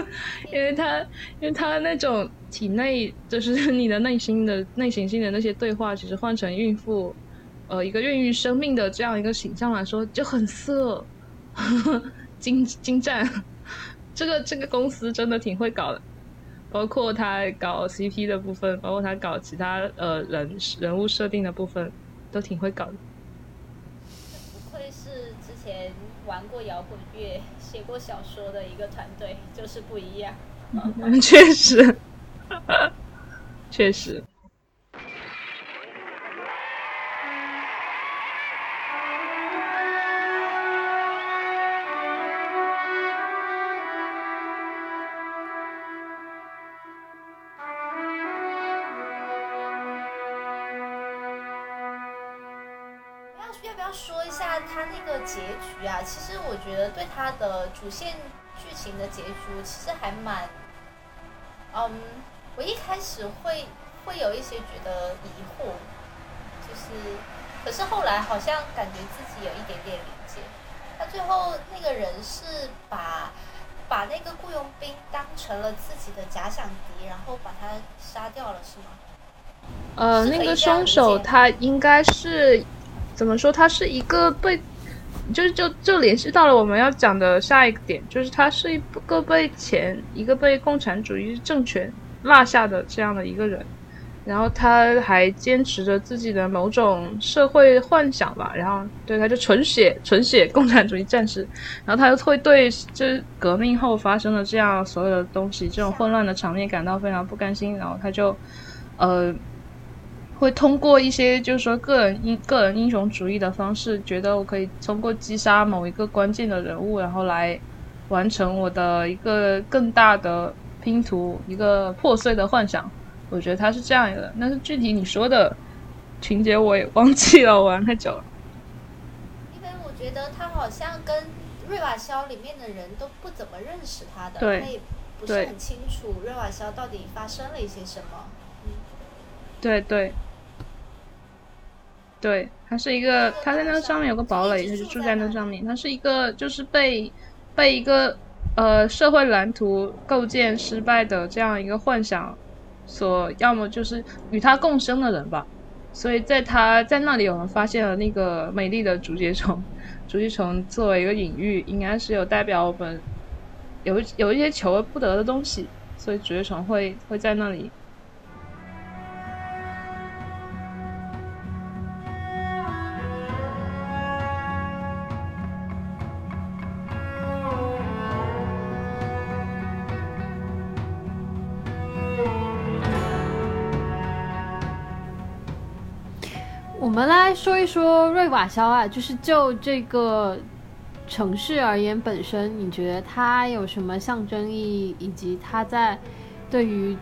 Speaker 2: 因为他因为他那种体内就是你的内心的内行性的那些对话，其实换成孕妇。呃，一个孕育生命的这样一个形象来说，就很色，精精湛。这个这个公司真的挺会搞的，包括他搞 CP 的部分，包括他搞其他呃人人物设定的部分，都挺会搞的。
Speaker 6: 不愧是之前玩过摇滚乐、写过小说的一个团队，就是不一样。
Speaker 2: 确实，确实。
Speaker 6: 结局啊？其实我觉得对他的主线剧情的结局其实还蛮，嗯，我一开始会会有一些觉得疑惑，就是，可是后来好像感觉自己有一点点理解。他最后那个人是把把那个雇佣兵当成了自己的假想敌，然后把他杀掉了，是吗？
Speaker 2: 呃，那个凶手他应该是怎么说？他是一个被，就是就就联系到了我们要讲的下一个点，就是他是一个被钱一个被共产主义政权落下的这样的一个人，然后他还坚持着自己的某种社会幻想吧，然后对他就纯血纯血共产主义战士，然后他又会对这革命后发生的这样所有的东西这种混乱的场面感到非常不甘心，然后他就呃。会通过一些就是说个人英个人英雄主义的方式，觉得我可以通过击杀某一个关键的人物，然后来完成我的一个更大的拼图，一个破碎的幻想。我觉得他是这样一个，但是具体你说的情节我也忘记了，我玩太久了。
Speaker 6: 因为我觉得他好像跟瑞瓦肖里面的人都不怎么认识他的，
Speaker 2: 对
Speaker 6: 他也不是很清楚瑞瓦肖到底发生了一些什么。
Speaker 2: 对对对，他是一个，他在那上面有个堡垒，他就住在那上面。他是一个就是被被一个呃社会蓝图构建失败的这样一个幻想所，要么就是与他共生的人吧。所以在他在那里，我们发现了那个美丽的竹节虫。竹节虫作为一个隐喻，应该是有代表我们有有一些求而不得的东西，所以竹节虫会会在那里。
Speaker 4: 我们来说一说瑞瓦肖啊，就是就这个城市而言，本身你觉得它有什么象征意义，以及它在对于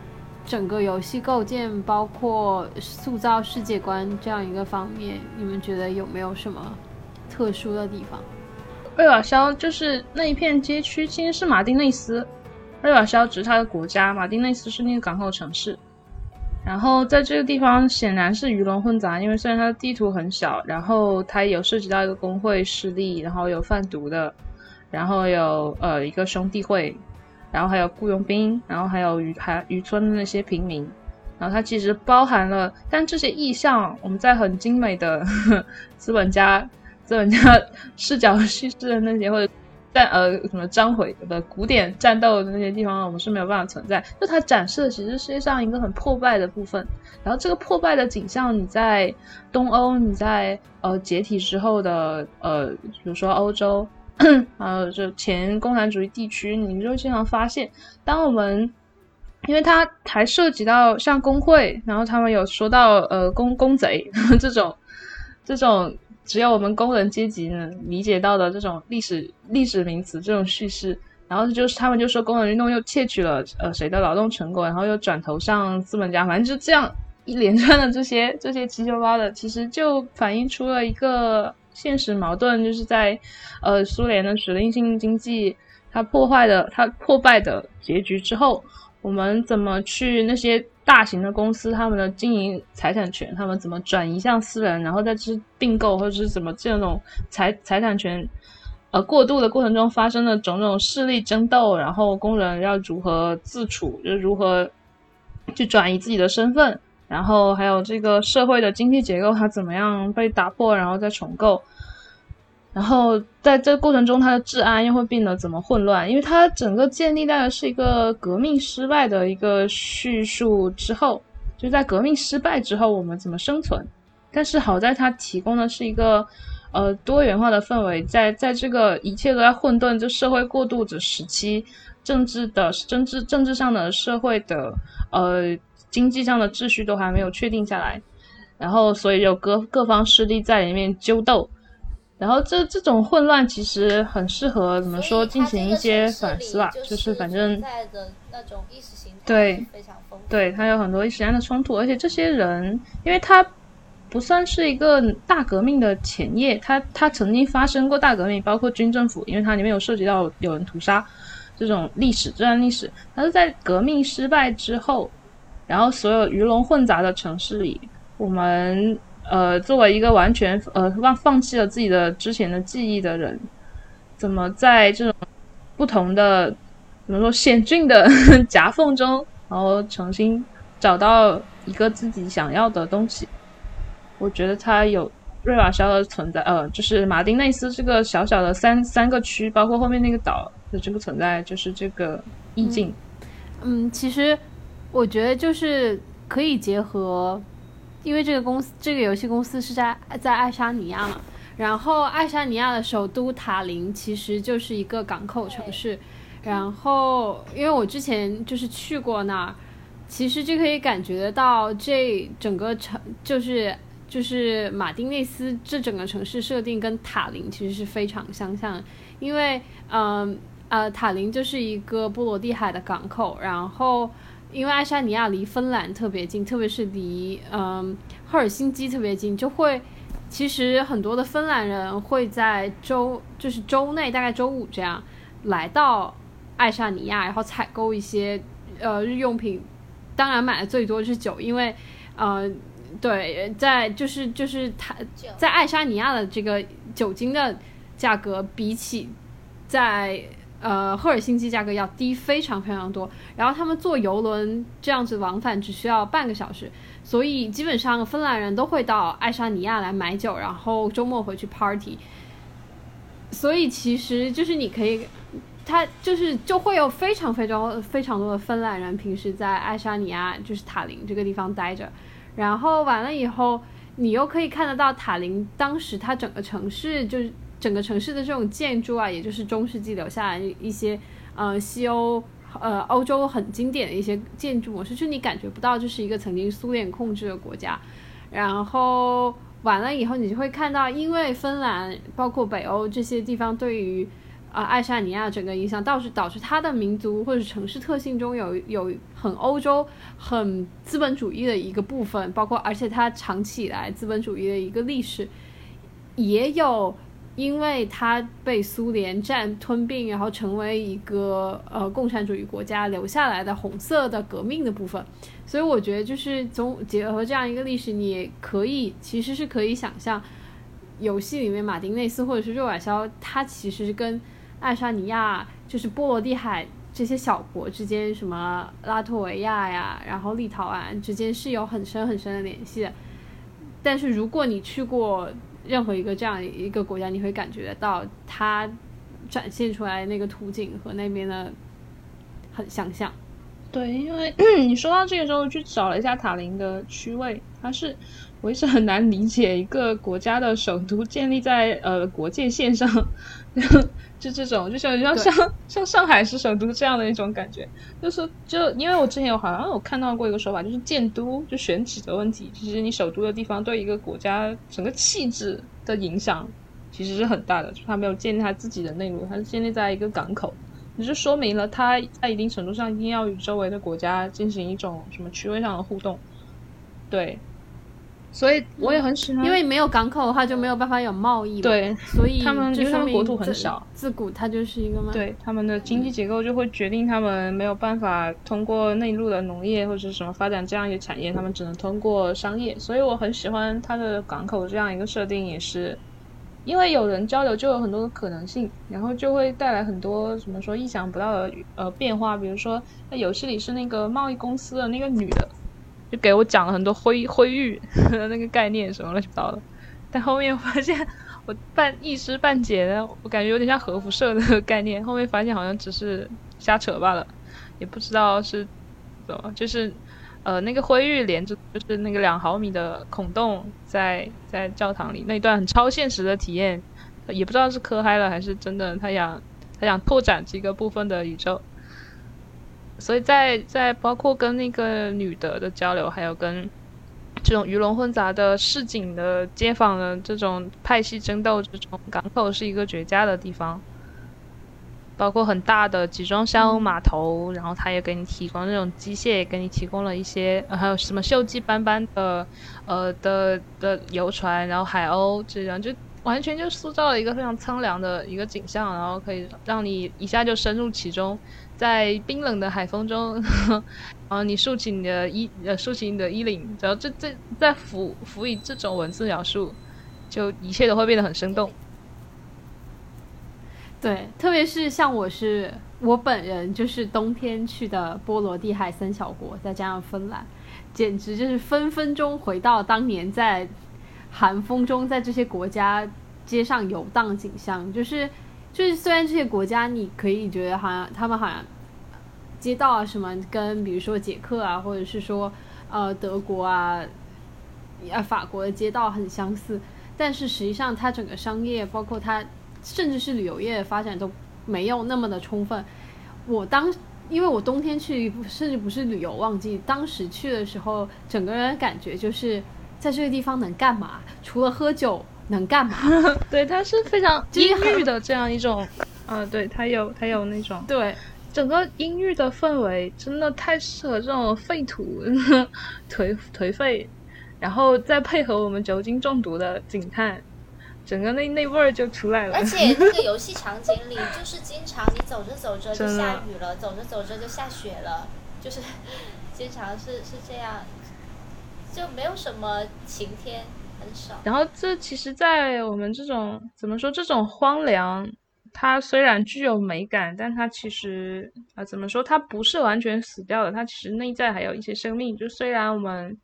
Speaker 4: 整个游戏构建，包括塑造世界观这样一个方面，你们觉得有没有什么特殊的地方？
Speaker 2: 瑞瓦肖就是那一片街区，其实是马丁内斯，瑞瓦肖只是它的国家，马丁内斯是那个港口城市。然后在这个地方显然是鱼龙混杂，因为虽然它的地图很小，然后它有涉及到一个工会势力，然后有贩毒的，然后有呃一个兄弟会，然后还有雇佣兵，然后还有渔还渔村的那些平民，然后它其实包含了，但这些意象我们在很精美的呵资本家资本家视角叙事的那些或者。战呃什么章回的古典战斗的那些地方，我们是没有办法存在。就它展示的其实世界上一个很破败的部分，然后这个破败的景象，你在东欧，你在呃解体之后的呃，比如说欧洲，还有就前共产主义地区，你就会经常发现，当我们因为它还涉及到像工会，然后他们有说到呃工工贼这 种这种。只有我们工人阶级能理解到的这种历史历史名词，这种叙事，然后就是他们就说工人运动又窃取了呃谁的劳动成果，然后又转投向资本家，反正就这样一连串的这些这些七九八的，其实就反映出了一个现实矛盾，就是在呃苏联的指令性经济它破坏的它破败的结局之后，我们怎么去那些。大型的公司，他们的经营财产权，他们怎么转移向私人，然后再去并购或者是怎么这种财财产权呃过渡的过程中发生的种种势力争斗，然后工人要如何自处，就如何去转移自己的身份，然后还有这个社会的经济结构它怎么样被打破，然后再重构。然后在这个过程中，它的治安又会变得怎么混乱？因为它整个建立在的是一个革命失败的一个叙述之后，就在革命失败之后，我们怎么生存？但是好在它提供的是一个呃多元化的氛围，在在这个一切都在混沌就社会过渡的时期，政治的政治政治上的社会的呃经济上的秩序都还没有确定下来，然后所以有各各方势力在里面纠斗。然后这这种混乱其实很适合怎么说进行一些反思吧，就是反正对对，它有很多意识形态的冲突，而且这些人，因为他不算是一个大革命的前夜，他他曾经发生过大革命，包括军政府，因为它里面有涉及到有人屠杀这种历史这段历史，它是在革命失败之后，然后所有鱼龙混杂的城市里，我们。呃，作为一个完全呃忘放弃了自己的之前的记忆的人，怎么在这种不同的怎么说险峻的 夹缝中，然后重新找到一个自己想要的东西？我觉得他有瑞瓦肖的存在，呃，就是马丁内斯这个小小的三三个区，包括后面那个岛的这个存在，就是这个意境。
Speaker 4: 嗯，其实我觉得就是可以结合。因为这个公司，这个游戏公司是在在爱沙尼亚嘛，然后爱沙尼亚的首都塔林其实就是一个港口城市，然后因为我之前就是去过那儿，其实就可以感觉得到这整个城就是就是马丁内斯这整个城市设定跟塔林其实是非常相像，因为嗯呃塔林就是一个波罗的海的港口，然后。因为爱沙尼亚离芬兰特别近，特别是离嗯赫尔辛基特别近，就会其实很多的芬兰人会在周就是周内大概周五这样来到爱沙尼亚，然后采购一些呃日用品，当然买的最多是酒，因为呃对在就是就是他在爱沙尼亚的这个酒精的价格比起在。呃，赫尔辛基价格要低非常非常多，然后他们坐游轮这样子往返只需要半个小时，所以基本上芬兰人都会到爱沙尼亚来买酒，然后周末回去 party。所以其实就是你可以，他就是就会有非常非常非常多的芬兰人平时在爱沙尼亚就是塔林这个地方待着，然后完了以后，你又可以看得到塔林当时它整个城市就是。整个城市的这种建筑啊，也就是中世纪留下来一些，呃，西欧，呃，欧洲很经典的一些建筑模式，就你感觉不到这是一个曾经苏联控制的国家。然后完了以后，你就会看到，因为芬兰包括北欧这些地方对于啊爱沙尼亚整个影响，导致导致它的民族或者城市特性中有有很欧洲、很资本主义的一个部分，包括而且它长期以来资本主义的一个历史，也有。因为它被苏联占吞并，然后成为一个呃共产主义国家留下来的红色的革命的部分，所以我觉得就是从结合这样一个历史，你可以其实是可以想象，游戏里面马丁内斯或者是热瓦肖，它其实是跟爱沙尼亚就是波罗的海这些小国之间，什么拉脱维亚呀，然后立陶宛之间是有很深很深的联系的。但是如果你去过任何一个这样一个国家，你会感觉到它展现出来那个图景和那边的很相像。
Speaker 2: 对，因为你说到这个时候，我去找了一下塔林的区位，它是我一直很难理解一个国家的首都建立在呃国界线上，就这种，就像像像像上海是首都这样的一种感觉，就是就因为我之前有好像有看到过一个说法，就是建都就选址的问题，其实你首都的地方对一个国家整个气质的影响其实是很大的，就它没有建立它自己的内陆，它是建立在一个港口。也就说明了，它在一定程度上一定要与周围的国家进行一种什么区位上的互动，对，所以我也很喜欢，
Speaker 4: 因为没有港口的话就没有办法有贸易嘛，
Speaker 2: 对，
Speaker 4: 所以
Speaker 2: 他们
Speaker 4: 就说明
Speaker 2: 因为他们国土很
Speaker 4: 自
Speaker 2: 小，
Speaker 4: 自古它就是一个嘛，
Speaker 2: 对他们的经济结构就会决定他们没有办法通过内陆的农业或者是什么发展这样一个产业，他们只能通过商业。所以我很喜欢它的港口这样一个设定，也是因为有人交流就有很多的可能性，然后就会带来很多怎么说意想不到的呃变化。比如说在游戏里是那个贸易公司的那个女的，就给我讲了很多灰灰域的 那个概念什么乱七八糟的，但后面发现。我半一知半解的，我感觉有点像核辐射的概念。后面发现好像只是瞎扯罢了，也不知道是怎么，就是呃那个灰玉连着，就是那个两毫米的孔洞在在教堂里那一段很超现实的体验，也不知道是磕嗨了还是真的他想他想拓展这个部分的宇宙。所以在在包括跟那个女的的交流，还有跟。这种鱼龙混杂的市井的街坊的这种派系争斗，这种港口是一个绝佳的地方。包括很大的集装箱码头，然后它也给你提供那种机械，也给你提供了一些，还有什么锈迹斑斑的，呃的的游船，然后海鸥这样，就完全就塑造了一个非常苍凉的一个景象，然后可以让你一下就深入其中。在冰冷的海风中，然后你竖起你的衣呃竖起你的衣领，只要这这在辅辅以这种文字描述，就一切都会变得很生动。
Speaker 4: 对，特别是像我是我本人就是冬天去的波罗的海三小国，再加上芬兰，简直就是分分钟回到当年在寒风中在这些国家街上游荡景象，就是就是虽然这些国家你可以觉得好像他们好像街道啊什么跟比如说捷克啊，或者是说呃德国啊啊法国的街道很相似，但是实际上它整个商业包括它。甚至是旅游业的发展都没有那么的充分。我当因为我冬天去，甚至不是旅游旺季，当时去的时候，整个人感觉就是在这个地方能干嘛？除了喝酒能干嘛？
Speaker 2: 对，它是非常 阴郁的这样一种，啊，对，它有它有那种
Speaker 4: 对，
Speaker 2: 整个阴郁的氛围，真的太适合这种废土 颓颓废，然后再配合我们酒精中毒的警探，整个那那味儿就出来了。
Speaker 6: 而且那个游戏场景里，就是经常你走着走着就下雨了，走着走着就下雪了，就是经常是是这样，就没有什么晴天，
Speaker 2: 然后这其实，在我们这种怎么说，这种荒凉，它虽然具有美感，但它其实啊、怎么说，它不是完全死掉的，它其实内在还有一些生命。就虽然我们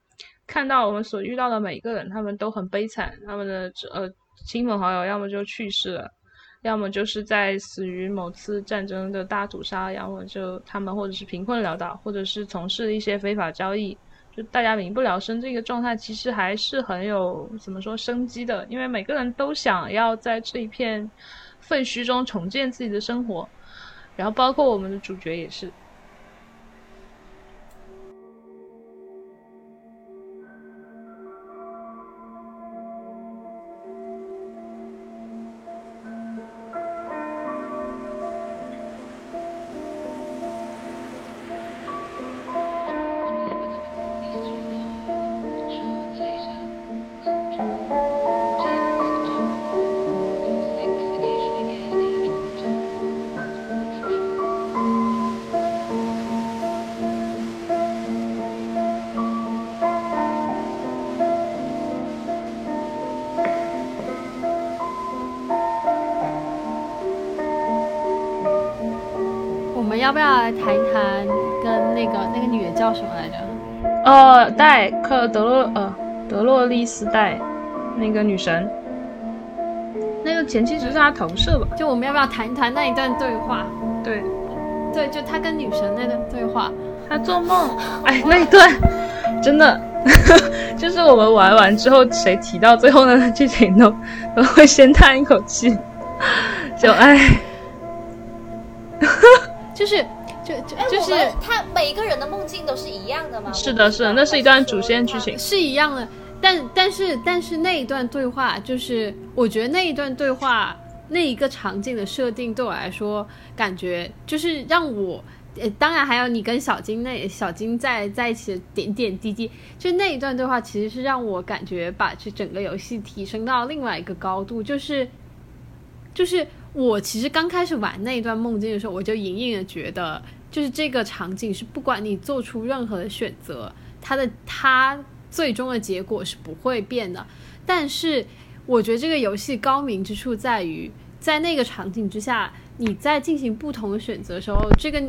Speaker 2: 看到我们所遇到的每一个人，他们都很悲惨，他们的呃亲朋好友要么就去世了。要么就是在死于某次战争的大屠杀，要么就他们或者是贫困潦倒，或者是从事一些非法交易，大家民不聊生这个状态，其实还是很有怎么说生机的，因为每个人都想要在这一片废墟中重建自己的生活，然后包括我们的主角也是。
Speaker 4: 叫什么来着？
Speaker 2: 呃，戴克德洛呃德洛丽丝戴那个女神，那个前期只是他投射吧？
Speaker 4: 就我们要不要谈一谈那一段对话？
Speaker 2: 对，
Speaker 4: 对，就他跟女神那段对话。
Speaker 2: 他做梦，哎，那一段真的 就是我们玩完之后，谁提到最后的剧情都 都会先叹一口气，就哎，
Speaker 4: 就是就就
Speaker 6: 哎，
Speaker 4: 就是
Speaker 6: 他每一个人的梦境都是一样的吗？
Speaker 2: 是的，是的，那是一段主线剧情。
Speaker 4: 是一样的，但但是但是那一段对话，就是我觉得那一段对话那一个场景的设定对我来说，感觉就是让我。呃，当然还有你跟小金那小金在在一起的点点滴滴，就那一段对话，其实是让我感觉把这整个游戏提升到另外一个高度，就是就是我其实刚开始玩那一段梦境的时候，我就隐隐的觉得，就是这个场景是不管你做出任何的选择，它的它最终的结果是不会变的。但是我觉得这个游戏高明之处在于，在那个场景之下，你在进行不同的选择时候，这个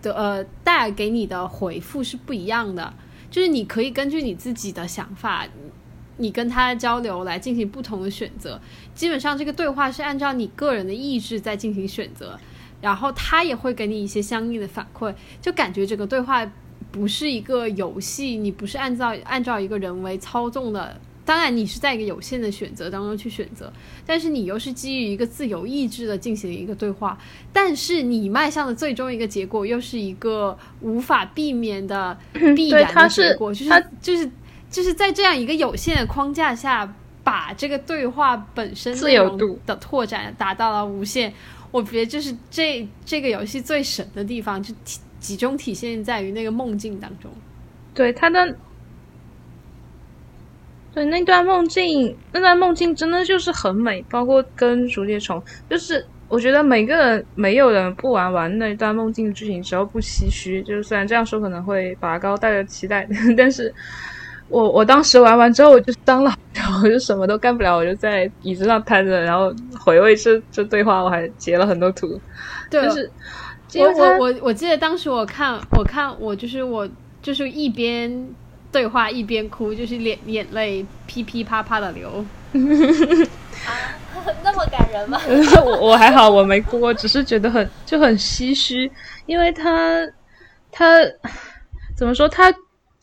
Speaker 4: 的呃带给你的回复是不一样的。就是你可以根据你自己的想法，你跟他交流来进行不同的选择。基本上这个对话是按照你个人的意志在进行选择，然后他也会给你一些相应的反馈，就感觉这个对话不是一个游戏，你不是按照按照一个人为操纵的。当然，你是在一个有限的选择当中去选择，但是你又是基于一个自由意志的进行一个对话，但是你迈向的最终一个结果又是一个无法避免的 必然的结果，就是就是就是在这样一个有限的框架下，把这个对话本身
Speaker 2: 自由度
Speaker 4: 的拓展达到了无限。我觉得就是这这个游戏最神的地方，就体集中体现在于那个梦境当中。
Speaker 2: 对他的，对那段梦境，那段梦境真的就是很美，包括跟竹节虫，就是我觉得每个人没有人不玩完那段梦境剧情之后不唏嘘，就是虽然这样说可能会拔高大家期待，但是我我当时玩完之后我就当了，然 后我就什么都干不了，我就在椅子上瘫着，然后回味这这对话，我还截了很多图，
Speaker 4: 对，
Speaker 2: 就是因
Speaker 4: 我
Speaker 2: 为
Speaker 4: 我我我记得当时我看我看我就是我就是一边对话一边哭，就是眼眼泪噼噼啪啪的流。
Speaker 6: 啊那么感人吗？
Speaker 2: 我我还好，我没哭，我只是觉得很就很唏嘘，因为他他怎么说他。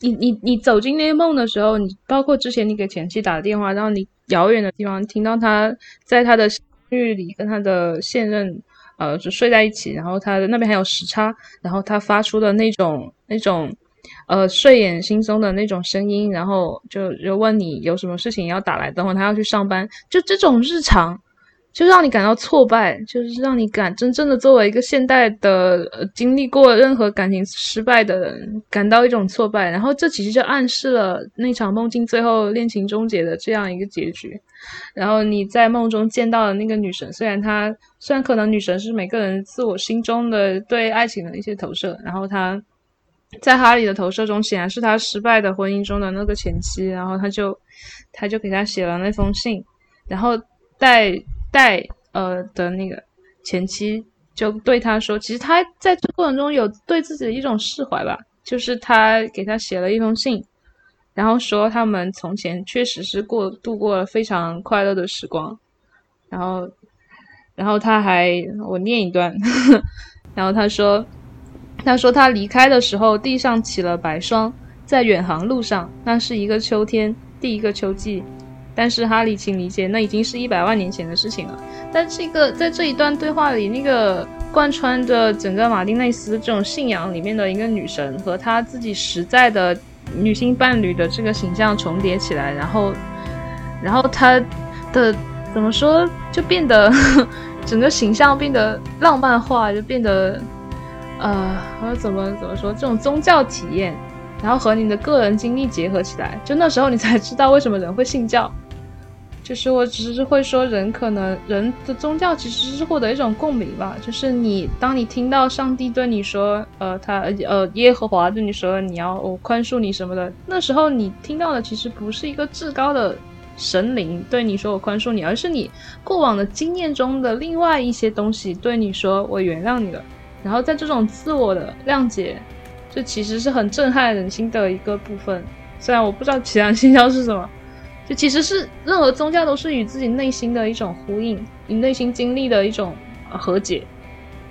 Speaker 2: 你你你走进那个梦的时候，你包括之前你给前妻打的电话，然后你遥远的地方听到他在他的公寓里跟他的现任呃就睡在一起，然后他的那边还有时差，然后他发出的那种那种呃睡眼惺忪的那种声音，然后就就问你有什么事情要打来，等会他要去上班，就这种日常。就让你感到挫败，就是让你感真正的作为一个现代的、呃、经历过任何感情失败的人，感到一种挫败。然后这其实就暗示了那场梦境最后恋情终结的这样一个结局。然后你在梦中见到的那个女神，虽然她虽然可能女神是每个人自我心中的对爱情的一些投射，然后她在哈利的投射中显然是他失败的婚姻中的那个前妻，然后他就他就给他写了那封信，然后带。带呃的那个前妻就对他说，其实他在这过程中有对自己的一种释怀吧，就是他给他写了一封信，然后说他们从前确实是过度过了非常快乐的时光，然后然后他还我念一段，然后他说他说他离开的时候地上起了白霜，在远航路上，那是一个秋天，第一个秋季。但是哈利，请理解，那已经是一百万年前的事情了。但这个在这一段对话里，那个贯穿着整个马丁内斯这种信仰里面的一个女神和她自己实在的女性伴侣的这个形象重叠起来，然后，然后她的怎么说，就变得 整个形象变得浪漫化，就变得呃，我怎么怎么说，这种宗教体验，然后和你的个人经历结合起来，就那时候你才知道为什么人会信教。就是我只是会说，人可能人的宗教其实是获得一种共鸣吧。就是你当你听到上帝对你说，呃，他呃耶和华对你说你要我宽恕你什么的，那时候你听到的其实不是一个至高的神灵对你说我宽恕你，而是你过往的经验中的另外一些东西对你说我原谅你了。然后在这种自我的谅解，这其实是很震撼人心的一个部分。虽然我不知道其他信教是什么，就其实是任何宗教都是与自己内心的一种呼应，与内心经历的一种呃和解。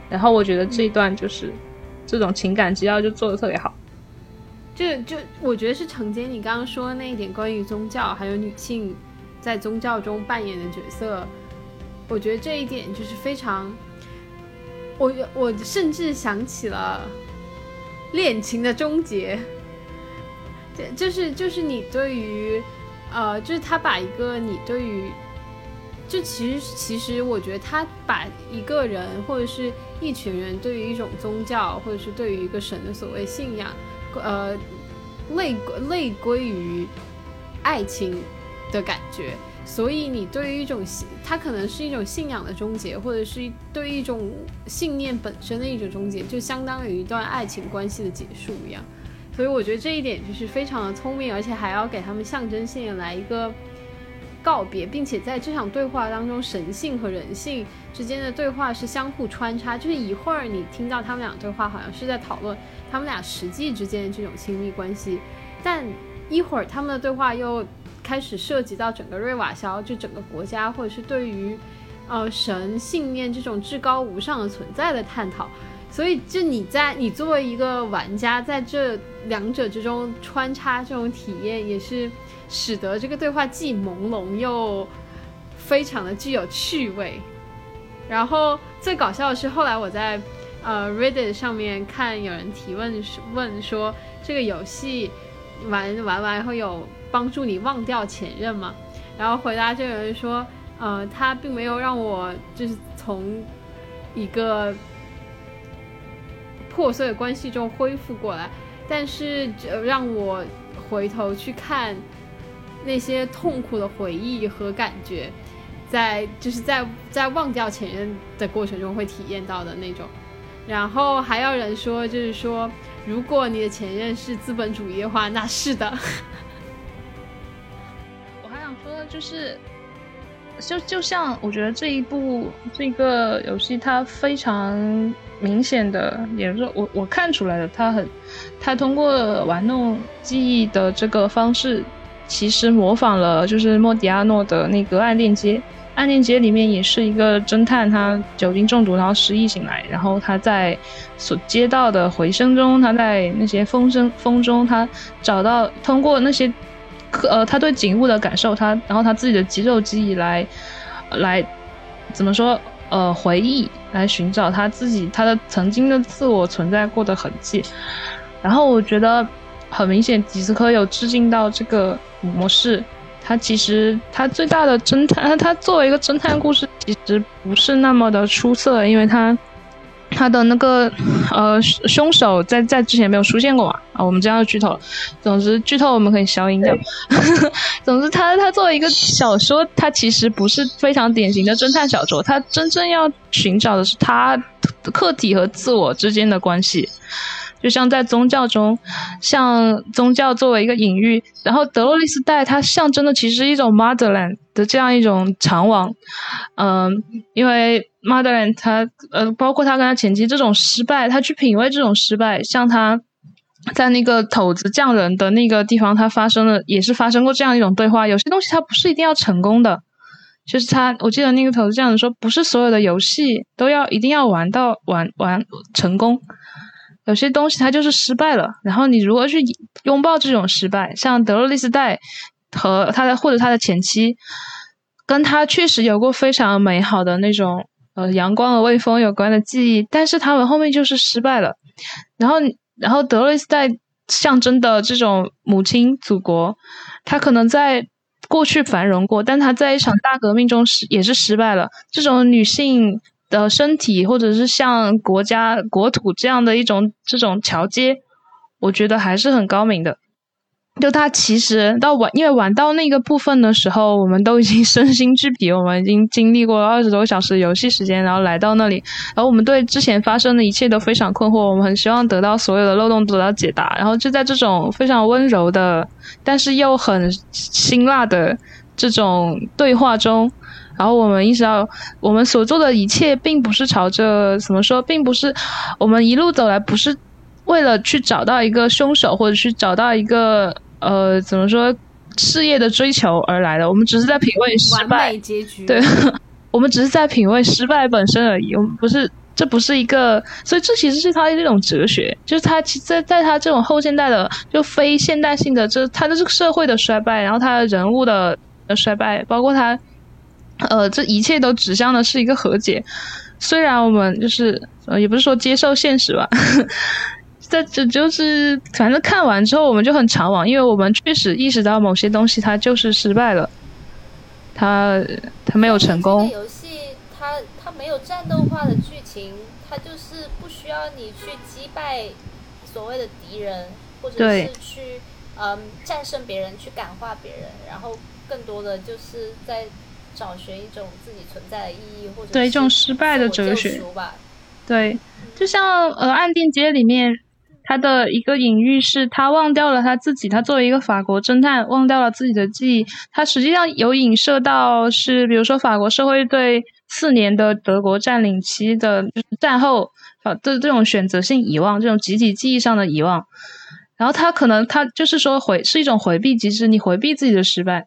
Speaker 2: 然后我觉得这一段就是这种情感基调就做的特别好。
Speaker 4: 就就我觉得是承接你刚刚说的那一点，关于宗教还有女性在宗教中扮演的角色，我觉得这一点就是非常，我我甚至想起了恋情的终结，这就是就是你对于呃，就是他把一个你对于，就其实其实我觉得他把一个人或者是一群人对于一种宗教或者是对于一个神的所谓信仰。呃，类类归于爱情的感觉，所以你对于一种信，它可能是一种信仰的终结，或者是对一种信念本身的一种终结，就相当于一段爱情关系的结束一样。所以我觉得这一点就是非常的聪明，而且还要给他们象征性来一个告别，并且在这场对话当中，神性和人性之间的对话是相互穿插，就是一会儿你听到他们俩对话，好像是在讨论。他们俩实际之间的这种亲密关系，但一会儿他们的对话又开始涉及到整个瑞瓦肖，就整个国家，或者是对于呃神信念这种至高无上的存在的探讨。所以，就你在你作为一个玩家，在这两者之中穿插这种体验，也是使得这个对话既朦胧又非常的具有趣味。然后最搞笑的是，后来我在。呃，Reddit 上面看有人提问问说，这个游戏玩玩完会有帮助你忘掉前任吗？然后回答这个人说，呃，他并没有让我就是从一个破碎的关系中恢复过来，但是让我回头去看那些痛苦的回忆和感觉，在就是在在忘掉前任的过程中会体验到的那种。然后还有人说，就是说，如果你的前任是资本主义的话，那是的。
Speaker 2: 我还想说就是，就就像我觉得这一部这个游戏，它非常明显的，也是我我看出来的，它很，它通过玩弄记忆的这个方式，其实模仿了就是莫迪亚诺的那个暗链接。暗恋街里面也是一个侦探，他酒精中毒，然后失忆醒来，然后他在所接到的回声中，他在那些风声风中，他找到通过那些，呃，他对景物的感受，他然后他自己的肌肉记忆来，来怎么说，呃，回忆来寻找他自己他的曾经的自我存在过的痕迹，然后我觉得很明显，迪斯科有致敬到这个模式。他其实他最大的侦探，他作为一个侦探故事，其实不是那么的出色，因为他他的那个呃凶手在在之前没有出现过嘛啊，我们这样就剧透了。总之剧透我们可以消音掉。总之他他作为一个小说，他其实不是非常典型的侦探小说，他真正要寻找的是他客体和自我之间的关系。就像在宗教中，像宗教作为一个隐喻，然后德洛丽斯带它象征的其实是一种 motherland 的这样一种长网，嗯，因为 mother 他呃包括他跟他前妻这种失败，他去品味这种失败，像他在那个头子匠人的那个地方，他发生了也是发生过这样一种对话，有些东西他不是一定要成功的，就是他我记得那个头子匠人说，不是所有的游戏都要一定要玩到玩玩成功。有些东西它就是失败了，然后你如何去拥抱这种失败？像德洛丽斯戴和他的或者他的前妻，跟他确实有过非常美好的那种呃阳光和微风有关的记忆，但是他们后面就是失败了。然后，然后德洛丽斯戴象征的这种母亲祖国，他可能在过去繁荣过，但他在一场大革命中失也是失败了。这种女性。的身体，或者是像国家国土这样的一种这种桥接，我觉得还是很高明的。就他其实到玩，因为玩到那个部分的时候，我们都已经 身心俱疲，我们已经经历过二十多个小时游戏时间，然后来到那里，然后我们对之前发生的一切都非常困惑，我们很希望得到所有的漏洞得到解答，然后就在这种非常温柔的，但是又很辛辣的这种对话中。然后我们意识到，我们所做的一切并不是朝着怎么说，并不是我们一路走来不是为了去找到一个凶手，或者去找到一个呃怎么说事业的追求而来的，我们只是在品味失
Speaker 4: 完
Speaker 2: 败
Speaker 4: 美，结局。
Speaker 2: 对，我们只是在品味失败本身而已，我们不是。这不是一个，所以这其实是他的一种哲学，就是他其在在他这种后现代的就非现代性的这他的这个社会的衰败，然后他的人物的的衰败，包括他呃这一切都指向的是一个和解。虽然我们就是呃也不是说接受现实吧，这这就是反正看完之后我们就很长往，因为我们确实意识到某些东西它就是失败了，它它没有成功
Speaker 6: 这个。游戏它它没有战斗化的剧情，它就是不需要你去击败所谓的敌人，或者
Speaker 2: 对
Speaker 6: 是去嗯战胜别人，去感化别人，然后更多的就是在找寻一种自己存在的意义，或者
Speaker 2: 对一种失败的哲学
Speaker 6: 吧。
Speaker 2: 对，就像呃《暗定街》里面，他的一个隐喻是，他忘掉了他自己，他作为一个法国侦探，忘掉了自己的记忆。他实际上有影射到是，比如说法国社会对四年的德国占领期的，战后啊这这种选择性遗忘，这种集体记忆上的遗忘。然后他可能他就是说回是一种回避机制，你回避自己的失败，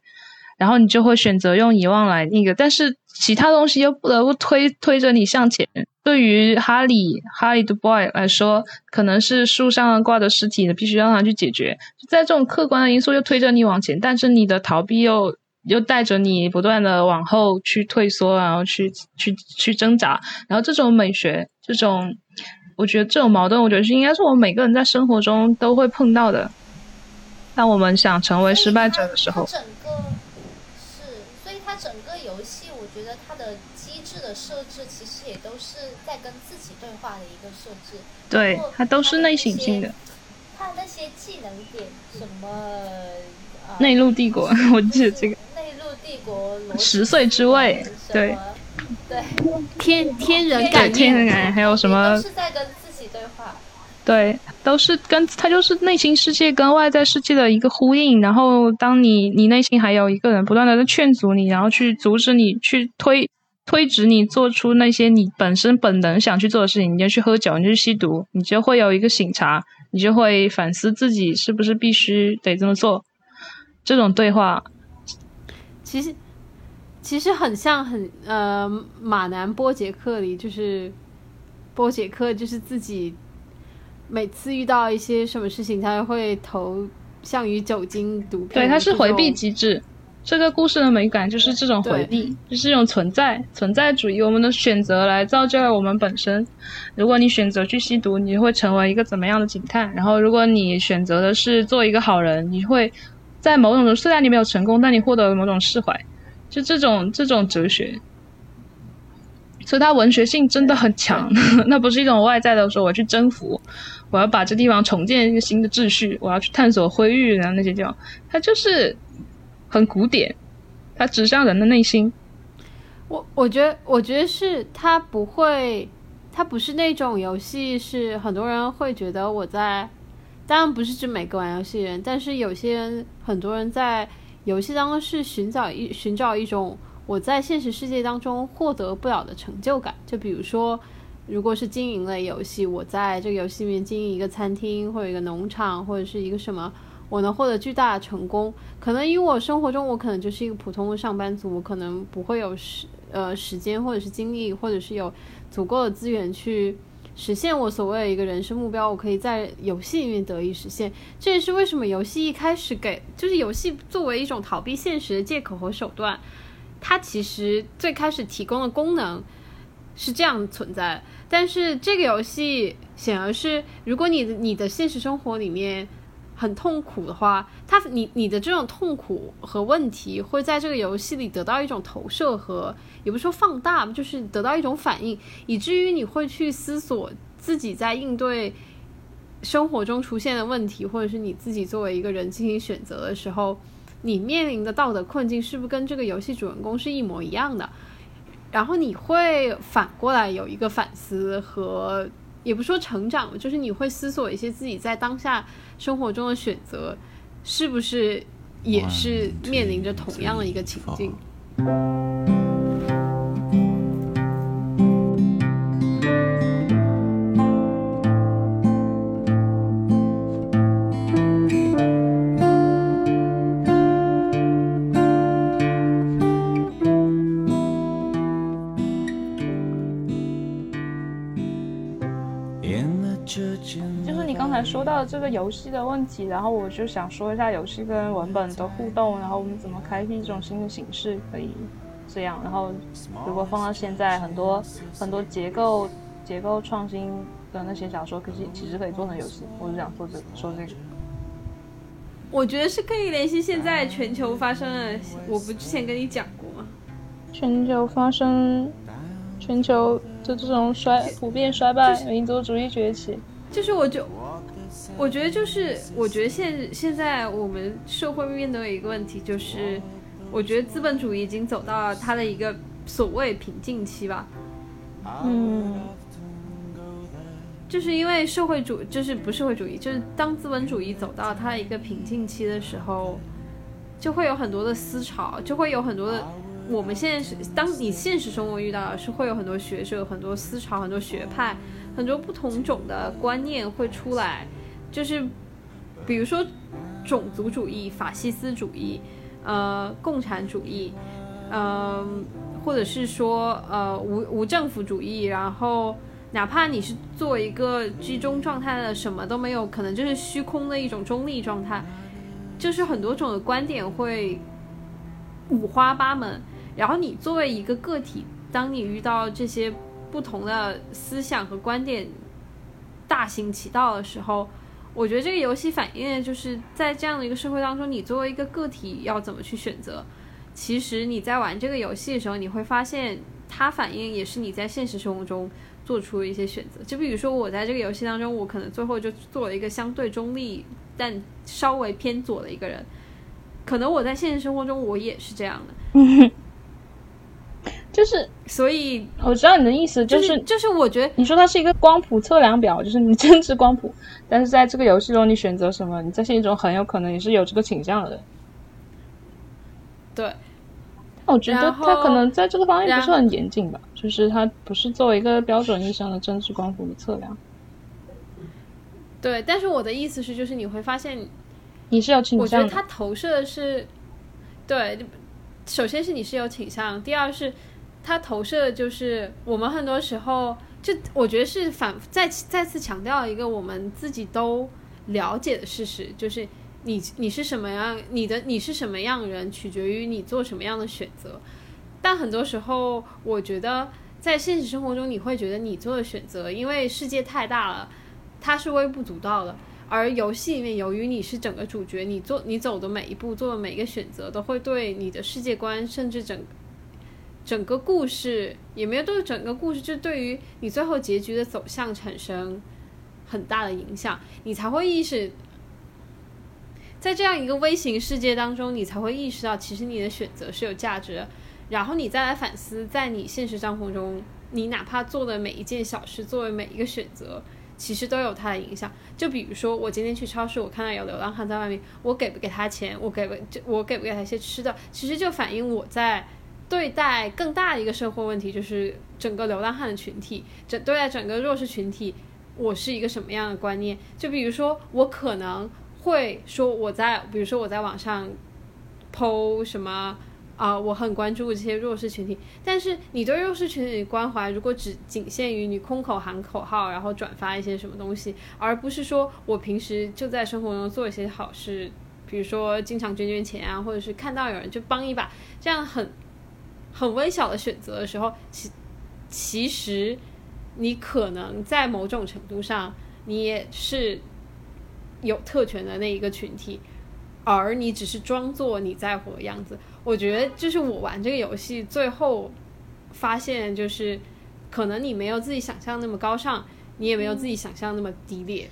Speaker 2: 然后你就会选择用遗忘来那个，但是其他东西又不得不推推着你向前。对于哈利哈利的 boy 来说，可能是树上挂的尸体，必须让他去解决。在这种客观的因素又推着你往前，但是你的逃避又又带着你不断的往后去退缩，然后去去去挣扎。然后这种美学，这种我觉得这种矛盾，我觉得是应该是我们每个人在生活中都会碰到的。当我们想成为失败者的时候，
Speaker 6: 整个，它整个游戏，我觉得它的机制的设置，其实也都是在跟自己对话的一个设置。
Speaker 2: 对它都是内省性的。
Speaker 6: 它那些技能点，什么啊
Speaker 2: 内陆帝国，我记得这个
Speaker 6: 内陆帝国
Speaker 2: 十岁之位对
Speaker 6: 对，
Speaker 4: 天天人感应，
Speaker 2: 天人感，还有什么
Speaker 6: 都是在跟对。
Speaker 2: 都是跟他就是内心世界跟外在世界的一个呼应。然后，当你你内心还有一个人不断的在劝阻你，然后去阻止你，去推推直你做出那些你本身本能想去做的事情，你就去喝酒，你就去吸毒，你就会有一个醒察，你就会反思自己是不是必须得这么做。这种对话，
Speaker 4: 其实其实很像很呃马南波杰克里，就是波杰克就是自己每次遇到一些什么事情，他会投向于酒精毒品。
Speaker 2: 对，它是回避机制。这个故事的美感就是这种回避，就是这种存在存在主义。我们的选择来造就了我们本身。如果你选择去吸毒，你会成为一个怎么样的警探？然后，如果你选择的是做一个好人，你会在某种虽然你没有成功，但你获得了某种释怀。就这种这种哲学，所以它文学性真的很强。那不是一种外在的说我去征服，我要把这地方重建一个新的秩序，我要去探索灰域然后那些地方，它就是很古典，它指向人的内心。
Speaker 4: 我我觉得，我觉得是它不会，它不是那种游戏，是很多人会觉得我在，当然不是指每个玩游戏人，但是有些人，很多人在游戏当中是寻找一寻找一种我在现实世界当中获得不了的成就感。就比如说，如果是经营类游戏，我在这个游戏里面经营一个餐厅或者一个农场或者是一个什么。我能获得巨大的成功，可能因为我生活中我可能就是一个普通的上班族，我可能不会有时呃时间或者是精力，或者是有足够的资源去实现我所谓的一个人生目标，我可以在游戏里面得以实现。这也是为什么游戏一开始给就是游戏作为一种逃避现实的借口和手段，它其实最开始提供的功能是这样存在。但是这个游戏显然是，如果你的你的现实生活里面。很痛苦的话，它你你的这种痛苦和问题会在这个游戏里得到一种投射和，也不说放大，就是得到一种反应，以至于你会去思索自己在应对生活中出现的问题，或者是你自己作为一个人进行选择的时候，你面临的道德困境是不是跟这个游戏主人公是一模一样的？然后你会反过来有一个反思和。也不说成长，就是你会思索一些自己在当下生活中的选择，是不是也是面临着同样的一个情境？
Speaker 2: 说到这个游戏的问题，然后我就想说一下游戏跟文本的互动，然后我们怎么开辟一种新的形式可以这样。然后如果放到现在，很多很多结构结构创新的那些小说，可以其实可以做成游戏。我就想说这说这个。
Speaker 4: 我觉得是可以联系现在全球发生的，我不之前跟你讲过吗？
Speaker 2: 全球发生，全球就这种衰普遍衰败，民族主义崛起。
Speaker 4: 就是我就，我觉得就是，我觉得现现在我们社会面对一个问题，就是我觉得资本主义已经走到了它的一个所谓瓶颈期吧。
Speaker 2: 嗯，
Speaker 4: 就是因为社会主，就是不社会主义，就是当资本主义走到它一个瓶颈期的时候，就会有很多的思潮，就会有很多的。我们现在是，当你现实生活遇到的是会有很多学者、很多思潮、很多学派、很多不同种的观念会出来，就是比如说种族主义、法西斯主义、呃共产主义，呃或者是说呃无无政府主义，然后。哪怕你是做一个居中状态的，什么都没有，可能就是虚空的一种中立状态，就是很多种的观点会五花八门。然后你作为一个个体，当你遇到这些不同的思想和观点大行其道的时候，我觉得这个游戏反映的就是在这样的一个社会当中，你作为一个个体要怎么去选择。其实你在玩这个游戏的时候，你会发现它反映也是你在现实生活中。做出一些选择，就比如说我在这个游戏当中，我可能最后就做了一个相对中立但稍微偏左的一个人，可能我在现实生活中我也是这样的，
Speaker 2: 就是
Speaker 4: 所以
Speaker 2: 我知道你的意思，
Speaker 4: 就是就是我觉得
Speaker 2: 你说它是一个光谱测量表，就是你政治光谱，但是在这个游戏中你选择什么，你在现实中很有可能也是有这个倾向的。
Speaker 4: 对。
Speaker 2: 我觉得他可能在这个方面不是很严谨吧，就是他不是作为一个标准意义上的政治光谱的测量。
Speaker 4: 对，但是我的意思是，就是你会发现，
Speaker 2: 你是有倾向。
Speaker 4: 我觉得他投射的是，对，首先是你是有倾向，第二是他投射的就是我们很多时候，就我觉得是反再再次强调一个我们自己都了解的事实，就是。你你是什么样？你的你是什么样人，取决于你做什么样的选择。但很多时候，我觉得在现实生活中，你会觉得你做的选择，因为世界太大了，它是微不足道的。而游戏里面，由于你是整个主角，你做你走的每一步，做的每一个选择，都会对你的世界观，甚至整整个故事，也没有对整个故事，就对于你最后结局的走向产生很大的影响，你才会意识。在这样一个微型世界当中，你才会意识到，其实你的选择是有价值的。然后你再来反思，在你现实生活中，你哪怕做的每一件小事，作为每一个选择，其实都有它的影响。就比如说，我今天去超市，我看到有流浪汉在外面，我给不给他钱？我给不就我给不给他一些吃的？其实就反映我在对待更大的一个社会问题，就是整个流浪汉的群体，整对待整个弱势群体，我是一个什么样的观念？就比如说，我可能。会说我在，比如说我在网上剖什么啊，我很关注这些弱势群体。但是你对弱势群体的关怀，如果只仅限于你空口喊口号，然后转发一些什么东西，而不是说我平时就在生活中做一些好事，比如说经常捐捐钱啊，或者是看到有人就帮一把，这样很很微小的选择的时候，其其实你可能在某种程度上，你也是。有特权的那一个群体，而你只是装作你在乎的样子。我觉得，就是我玩这个游戏，最后发现就是，可能你没有自己想象那么高尚，你也没有自己想象那么低劣。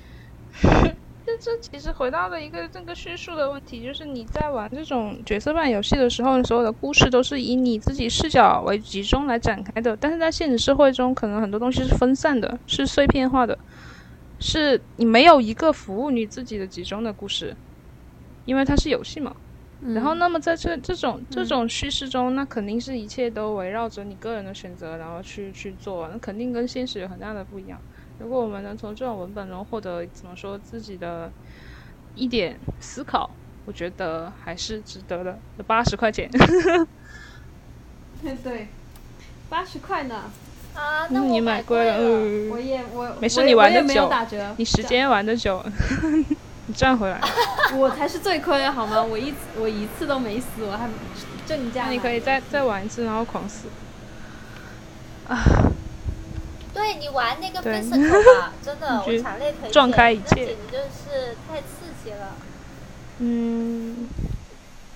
Speaker 2: 这这其实回到了一个这个叙述的问题，就是你在玩这种角色扮演游戏的时候，所有的故事都是以你自己视角为集中来展开的。但是在现实社会中，可能很多东西是分散的，是碎片化的。是你没有一个服务你自己的集中的故事，因为它是游戏嘛。然后，那么在这这种这种叙事中，那肯定是一切都围绕着你个人的选择，然后去去做，那肯定跟现实有很大的不一样。如果我们能从这种文本中获得怎么说自己的一点思考，我觉得还是值得的。八十块钱，
Speaker 4: 对。对，八十块呢。
Speaker 6: 啊，那我
Speaker 2: 你买贵了，
Speaker 4: 我也我
Speaker 2: 没事你玩得
Speaker 4: 我也没有
Speaker 2: 久，你时间玩的久，你赚回来。
Speaker 4: 我才是最亏的好吗？我一次我一次都没死，我还正价
Speaker 2: 你可以再再玩一次，然后狂死。
Speaker 6: 啊对你玩那个
Speaker 2: 对
Speaker 6: physical 吧，真的，我强烈推荐。
Speaker 2: 撞开一切
Speaker 6: 那简直就是太刺激了。
Speaker 2: 嗯，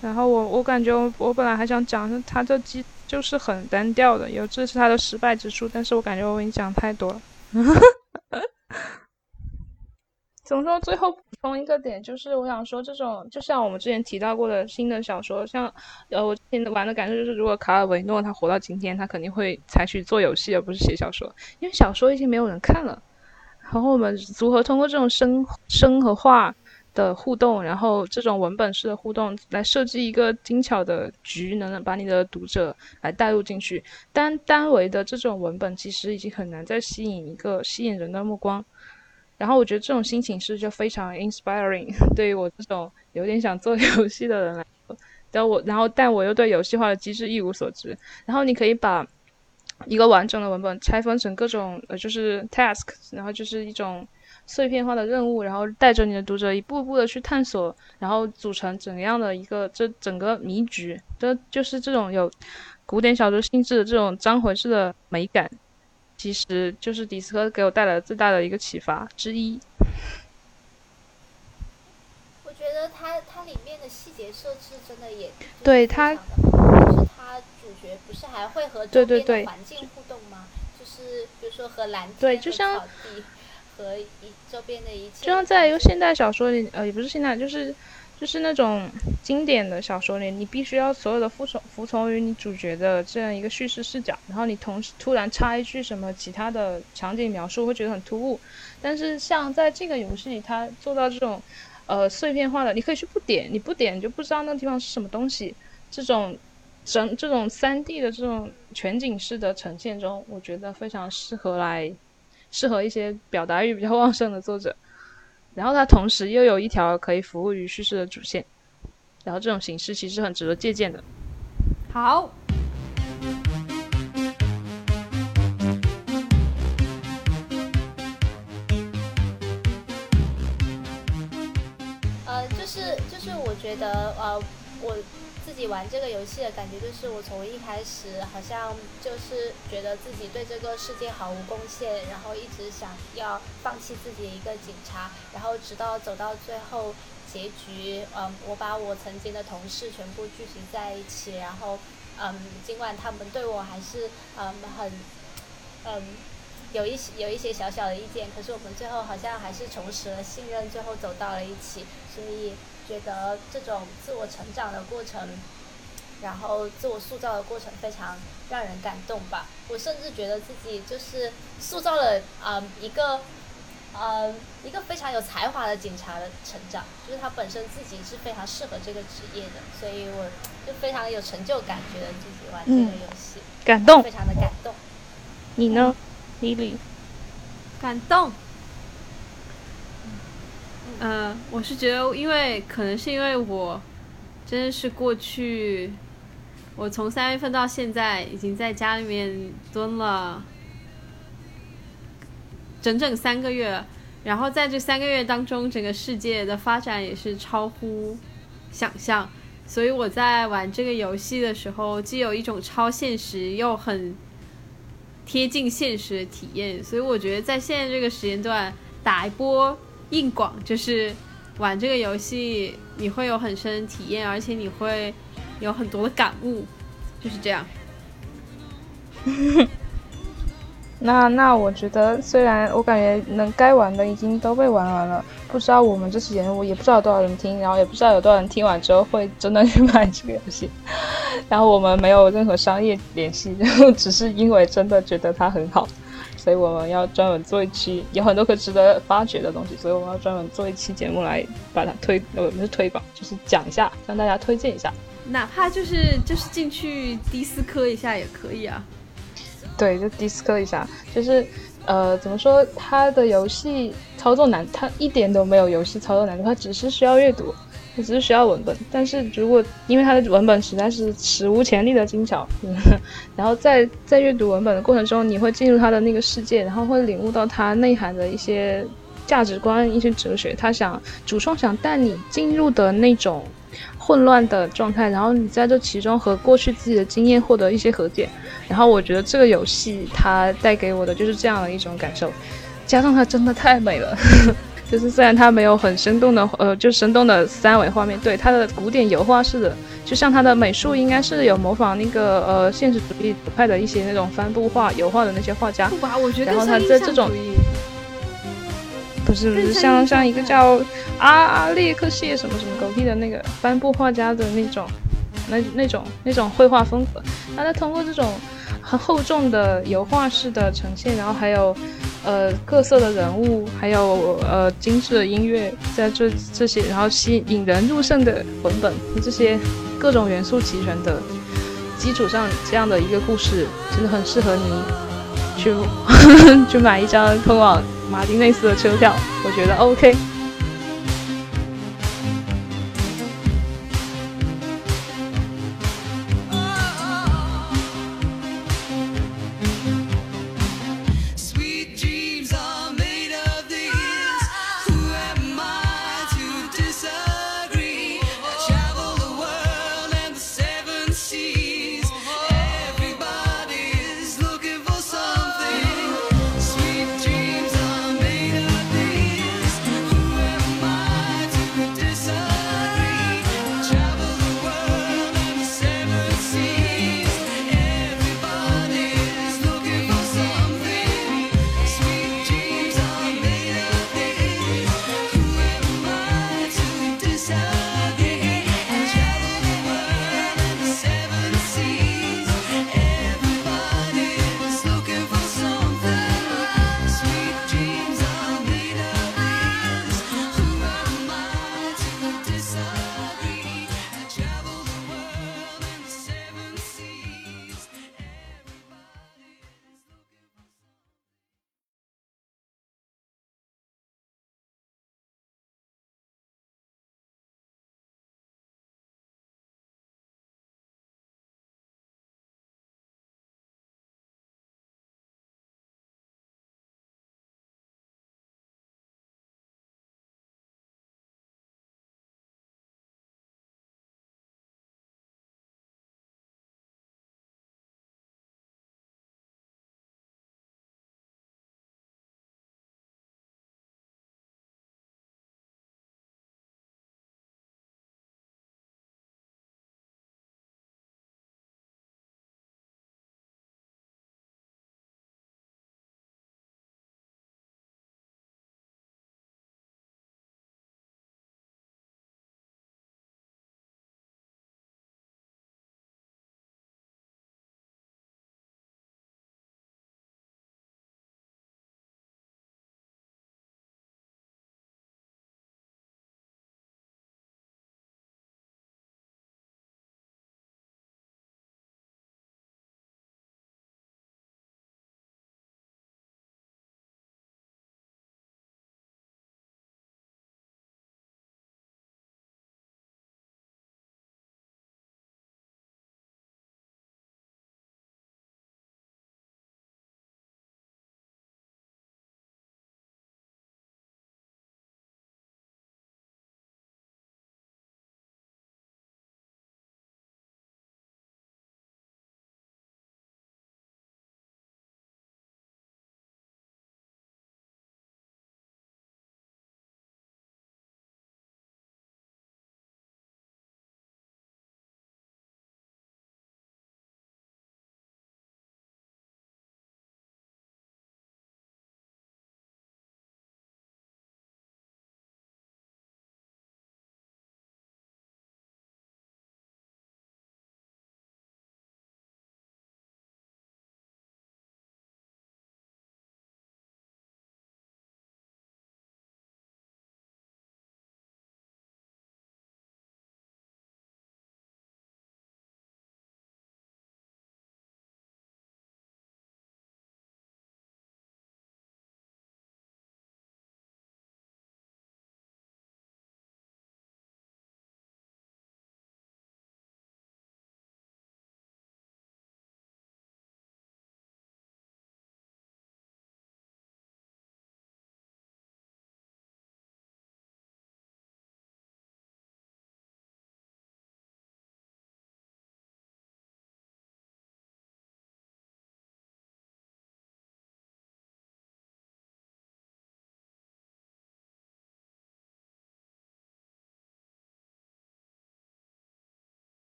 Speaker 2: 然后我我感觉我我本来还想讲，他这机就是很单调的，有这是他的失败之处，但是我感觉我已经讲太多了。怎么说？最后补充一个点，就是我想说，这种就像我们之前提到过的新的小说，像呃，我之前玩的感受就是，如果卡尔维诺他活到今天，他肯定会采取做游戏而不是写小说，因为小说已经没有人看了。然后我们如何通过这种声声和画的互动，然后这种文本式的互动，来设计一个精巧的局，能把你的读者来带入进去。单单维的这种文本，其实已经很难再吸引一个吸引人的目光。然后我觉得这种心情是就非常 inspiring，对于我这种有点想做 游戏的人来说。但我然后但我又对游戏化的机制一无所知。然后你可以把一个完整的文本拆分成各种呃就是 task，然后就是一种碎片化的任务，然后带着你的读者一步步的去探索，然后组成怎样的一个这整个迷局，这就是这种有古典小说性质的这种章回式的美感，其实就是迪斯科给我带来最大的一个启发之一。
Speaker 6: 我觉得它它里面的细节设置真的也
Speaker 2: 对它
Speaker 6: 就是它主角不是还会和周边环境互动吗？就是比如说和蓝天、
Speaker 2: 对就像
Speaker 6: 和草地和一周边的一切，
Speaker 2: 就像在一个现代小说里，呃，也不是现代，就是就是那种经典的小说里，你必须要所有的服从服从于你主角的这样一个叙事视角，然后你同时突然插一句什么其他的场景描述，会觉得很突兀。但是像在这个游戏里，它做到这种呃碎片化的，你可以去不点，你不点就不知道那个地方是什么东西。这种整这种三 D 的这种全景式的呈现中，我觉得非常适合来适合一些表达欲比较旺盛的作者。然后它同时又有一条可以服务于叙事的主线，然后这种形式其实很值得借鉴的。
Speaker 4: 好，
Speaker 6: 呃，就是就是我觉得呃，我自己玩这个游戏的感觉就是，我从一开始好像就是觉得自己对这个世界毫无贡献，然后一直想要放弃自己一个警察，然后直到走到最后结局，嗯，我把我曾经的同事全部聚集在一起，然后嗯，尽管他们对我还是嗯很嗯。有一些有一些小小的意见，可是我们最后好像还是重拾了信任，最后走到了一起。所以觉得这种自我成长的过程，然后自我塑造的过程非常让人感动吧。我甚至觉得自己就是塑造了啊、嗯一个呃一个非常有才华的警察的成长，就是他本身自己是非常适合这个职业的，所以我就非常有成就感，觉得自己玩这个游戏、
Speaker 2: 感动
Speaker 6: 非，常的感动。
Speaker 2: 你呢，Lily？
Speaker 4: 感动。呃，我是觉得，因为可能是因为我真的是过去，我从三月份到现在已经在家里面蹲了整整三个月，然后在这三个月当中，整个世界的发展也是超乎想象，所以我在玩这个游戏的时候，既有一种超现实又很贴近现实的体验，所以我觉得在现在这个时间段打一波硬广，就是玩这个游戏，你会有很深的体验，而且你会有很多的感悟，就是这样。
Speaker 2: 那那我觉得，虽然我感觉能该玩的已经都被玩完了，不知道我们这期节目也不知道有多少人听，然后也不知道有多少人听完之后会真的去买这个游戏。然后我们没有任何商业联系，然 后只是因为真的觉得它很好，所以我们要专门做一期，有很多可值得发掘的东西，所以我们要专门做一期节目来把它推，呃，不是推广，就是讲一下，向大家推荐一下。
Speaker 4: 哪怕就是就是进去迪斯科一下也可以啊。
Speaker 2: 对，就 disco 一下，就是呃，怎么说，它的游戏操作难，它一点都没有游戏操作难度，它只是需要阅读，只是需要文本。但是如果因为它的文本实在是史无前例的精巧，然后在在阅读文本的过程中，你会进入他的那个世界，然后会领悟到它内涵的一些价值观、一些哲学。他想主创想带你进入的那种混乱的状态，然后你在这其中和过去自己的经验获得一些和解。然后我觉得这个游戏它带给我的就是这样的一种感受，加上它真的太美了。就是虽然它没有很生动的，呃，就生动的三维画面，对它的古典油画式的，就像它的美术应该是有模仿那个呃现实主义派的一些那种帆布画油画的那些画家。
Speaker 4: 不吧，我觉得
Speaker 2: 然后它
Speaker 4: 更像印象
Speaker 2: 在这种不是不是
Speaker 4: 像
Speaker 2: 像一个叫阿阿列克谢什么什么狗屁的那个帆布画家的那种那那种那种绘画风格，然后他通过这种很厚重的油画式的呈现，然后还有呃各色的人物，还有呃精致的音乐，在这这些然后吸引人入胜的文本这些各种元素齐全的基础上，这样的一个故事真的很适合你去 去买一张通往马丁内斯的车票，我觉得 OK。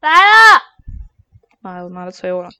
Speaker 4: 来了！
Speaker 2: 妈呀，我妈的催我了。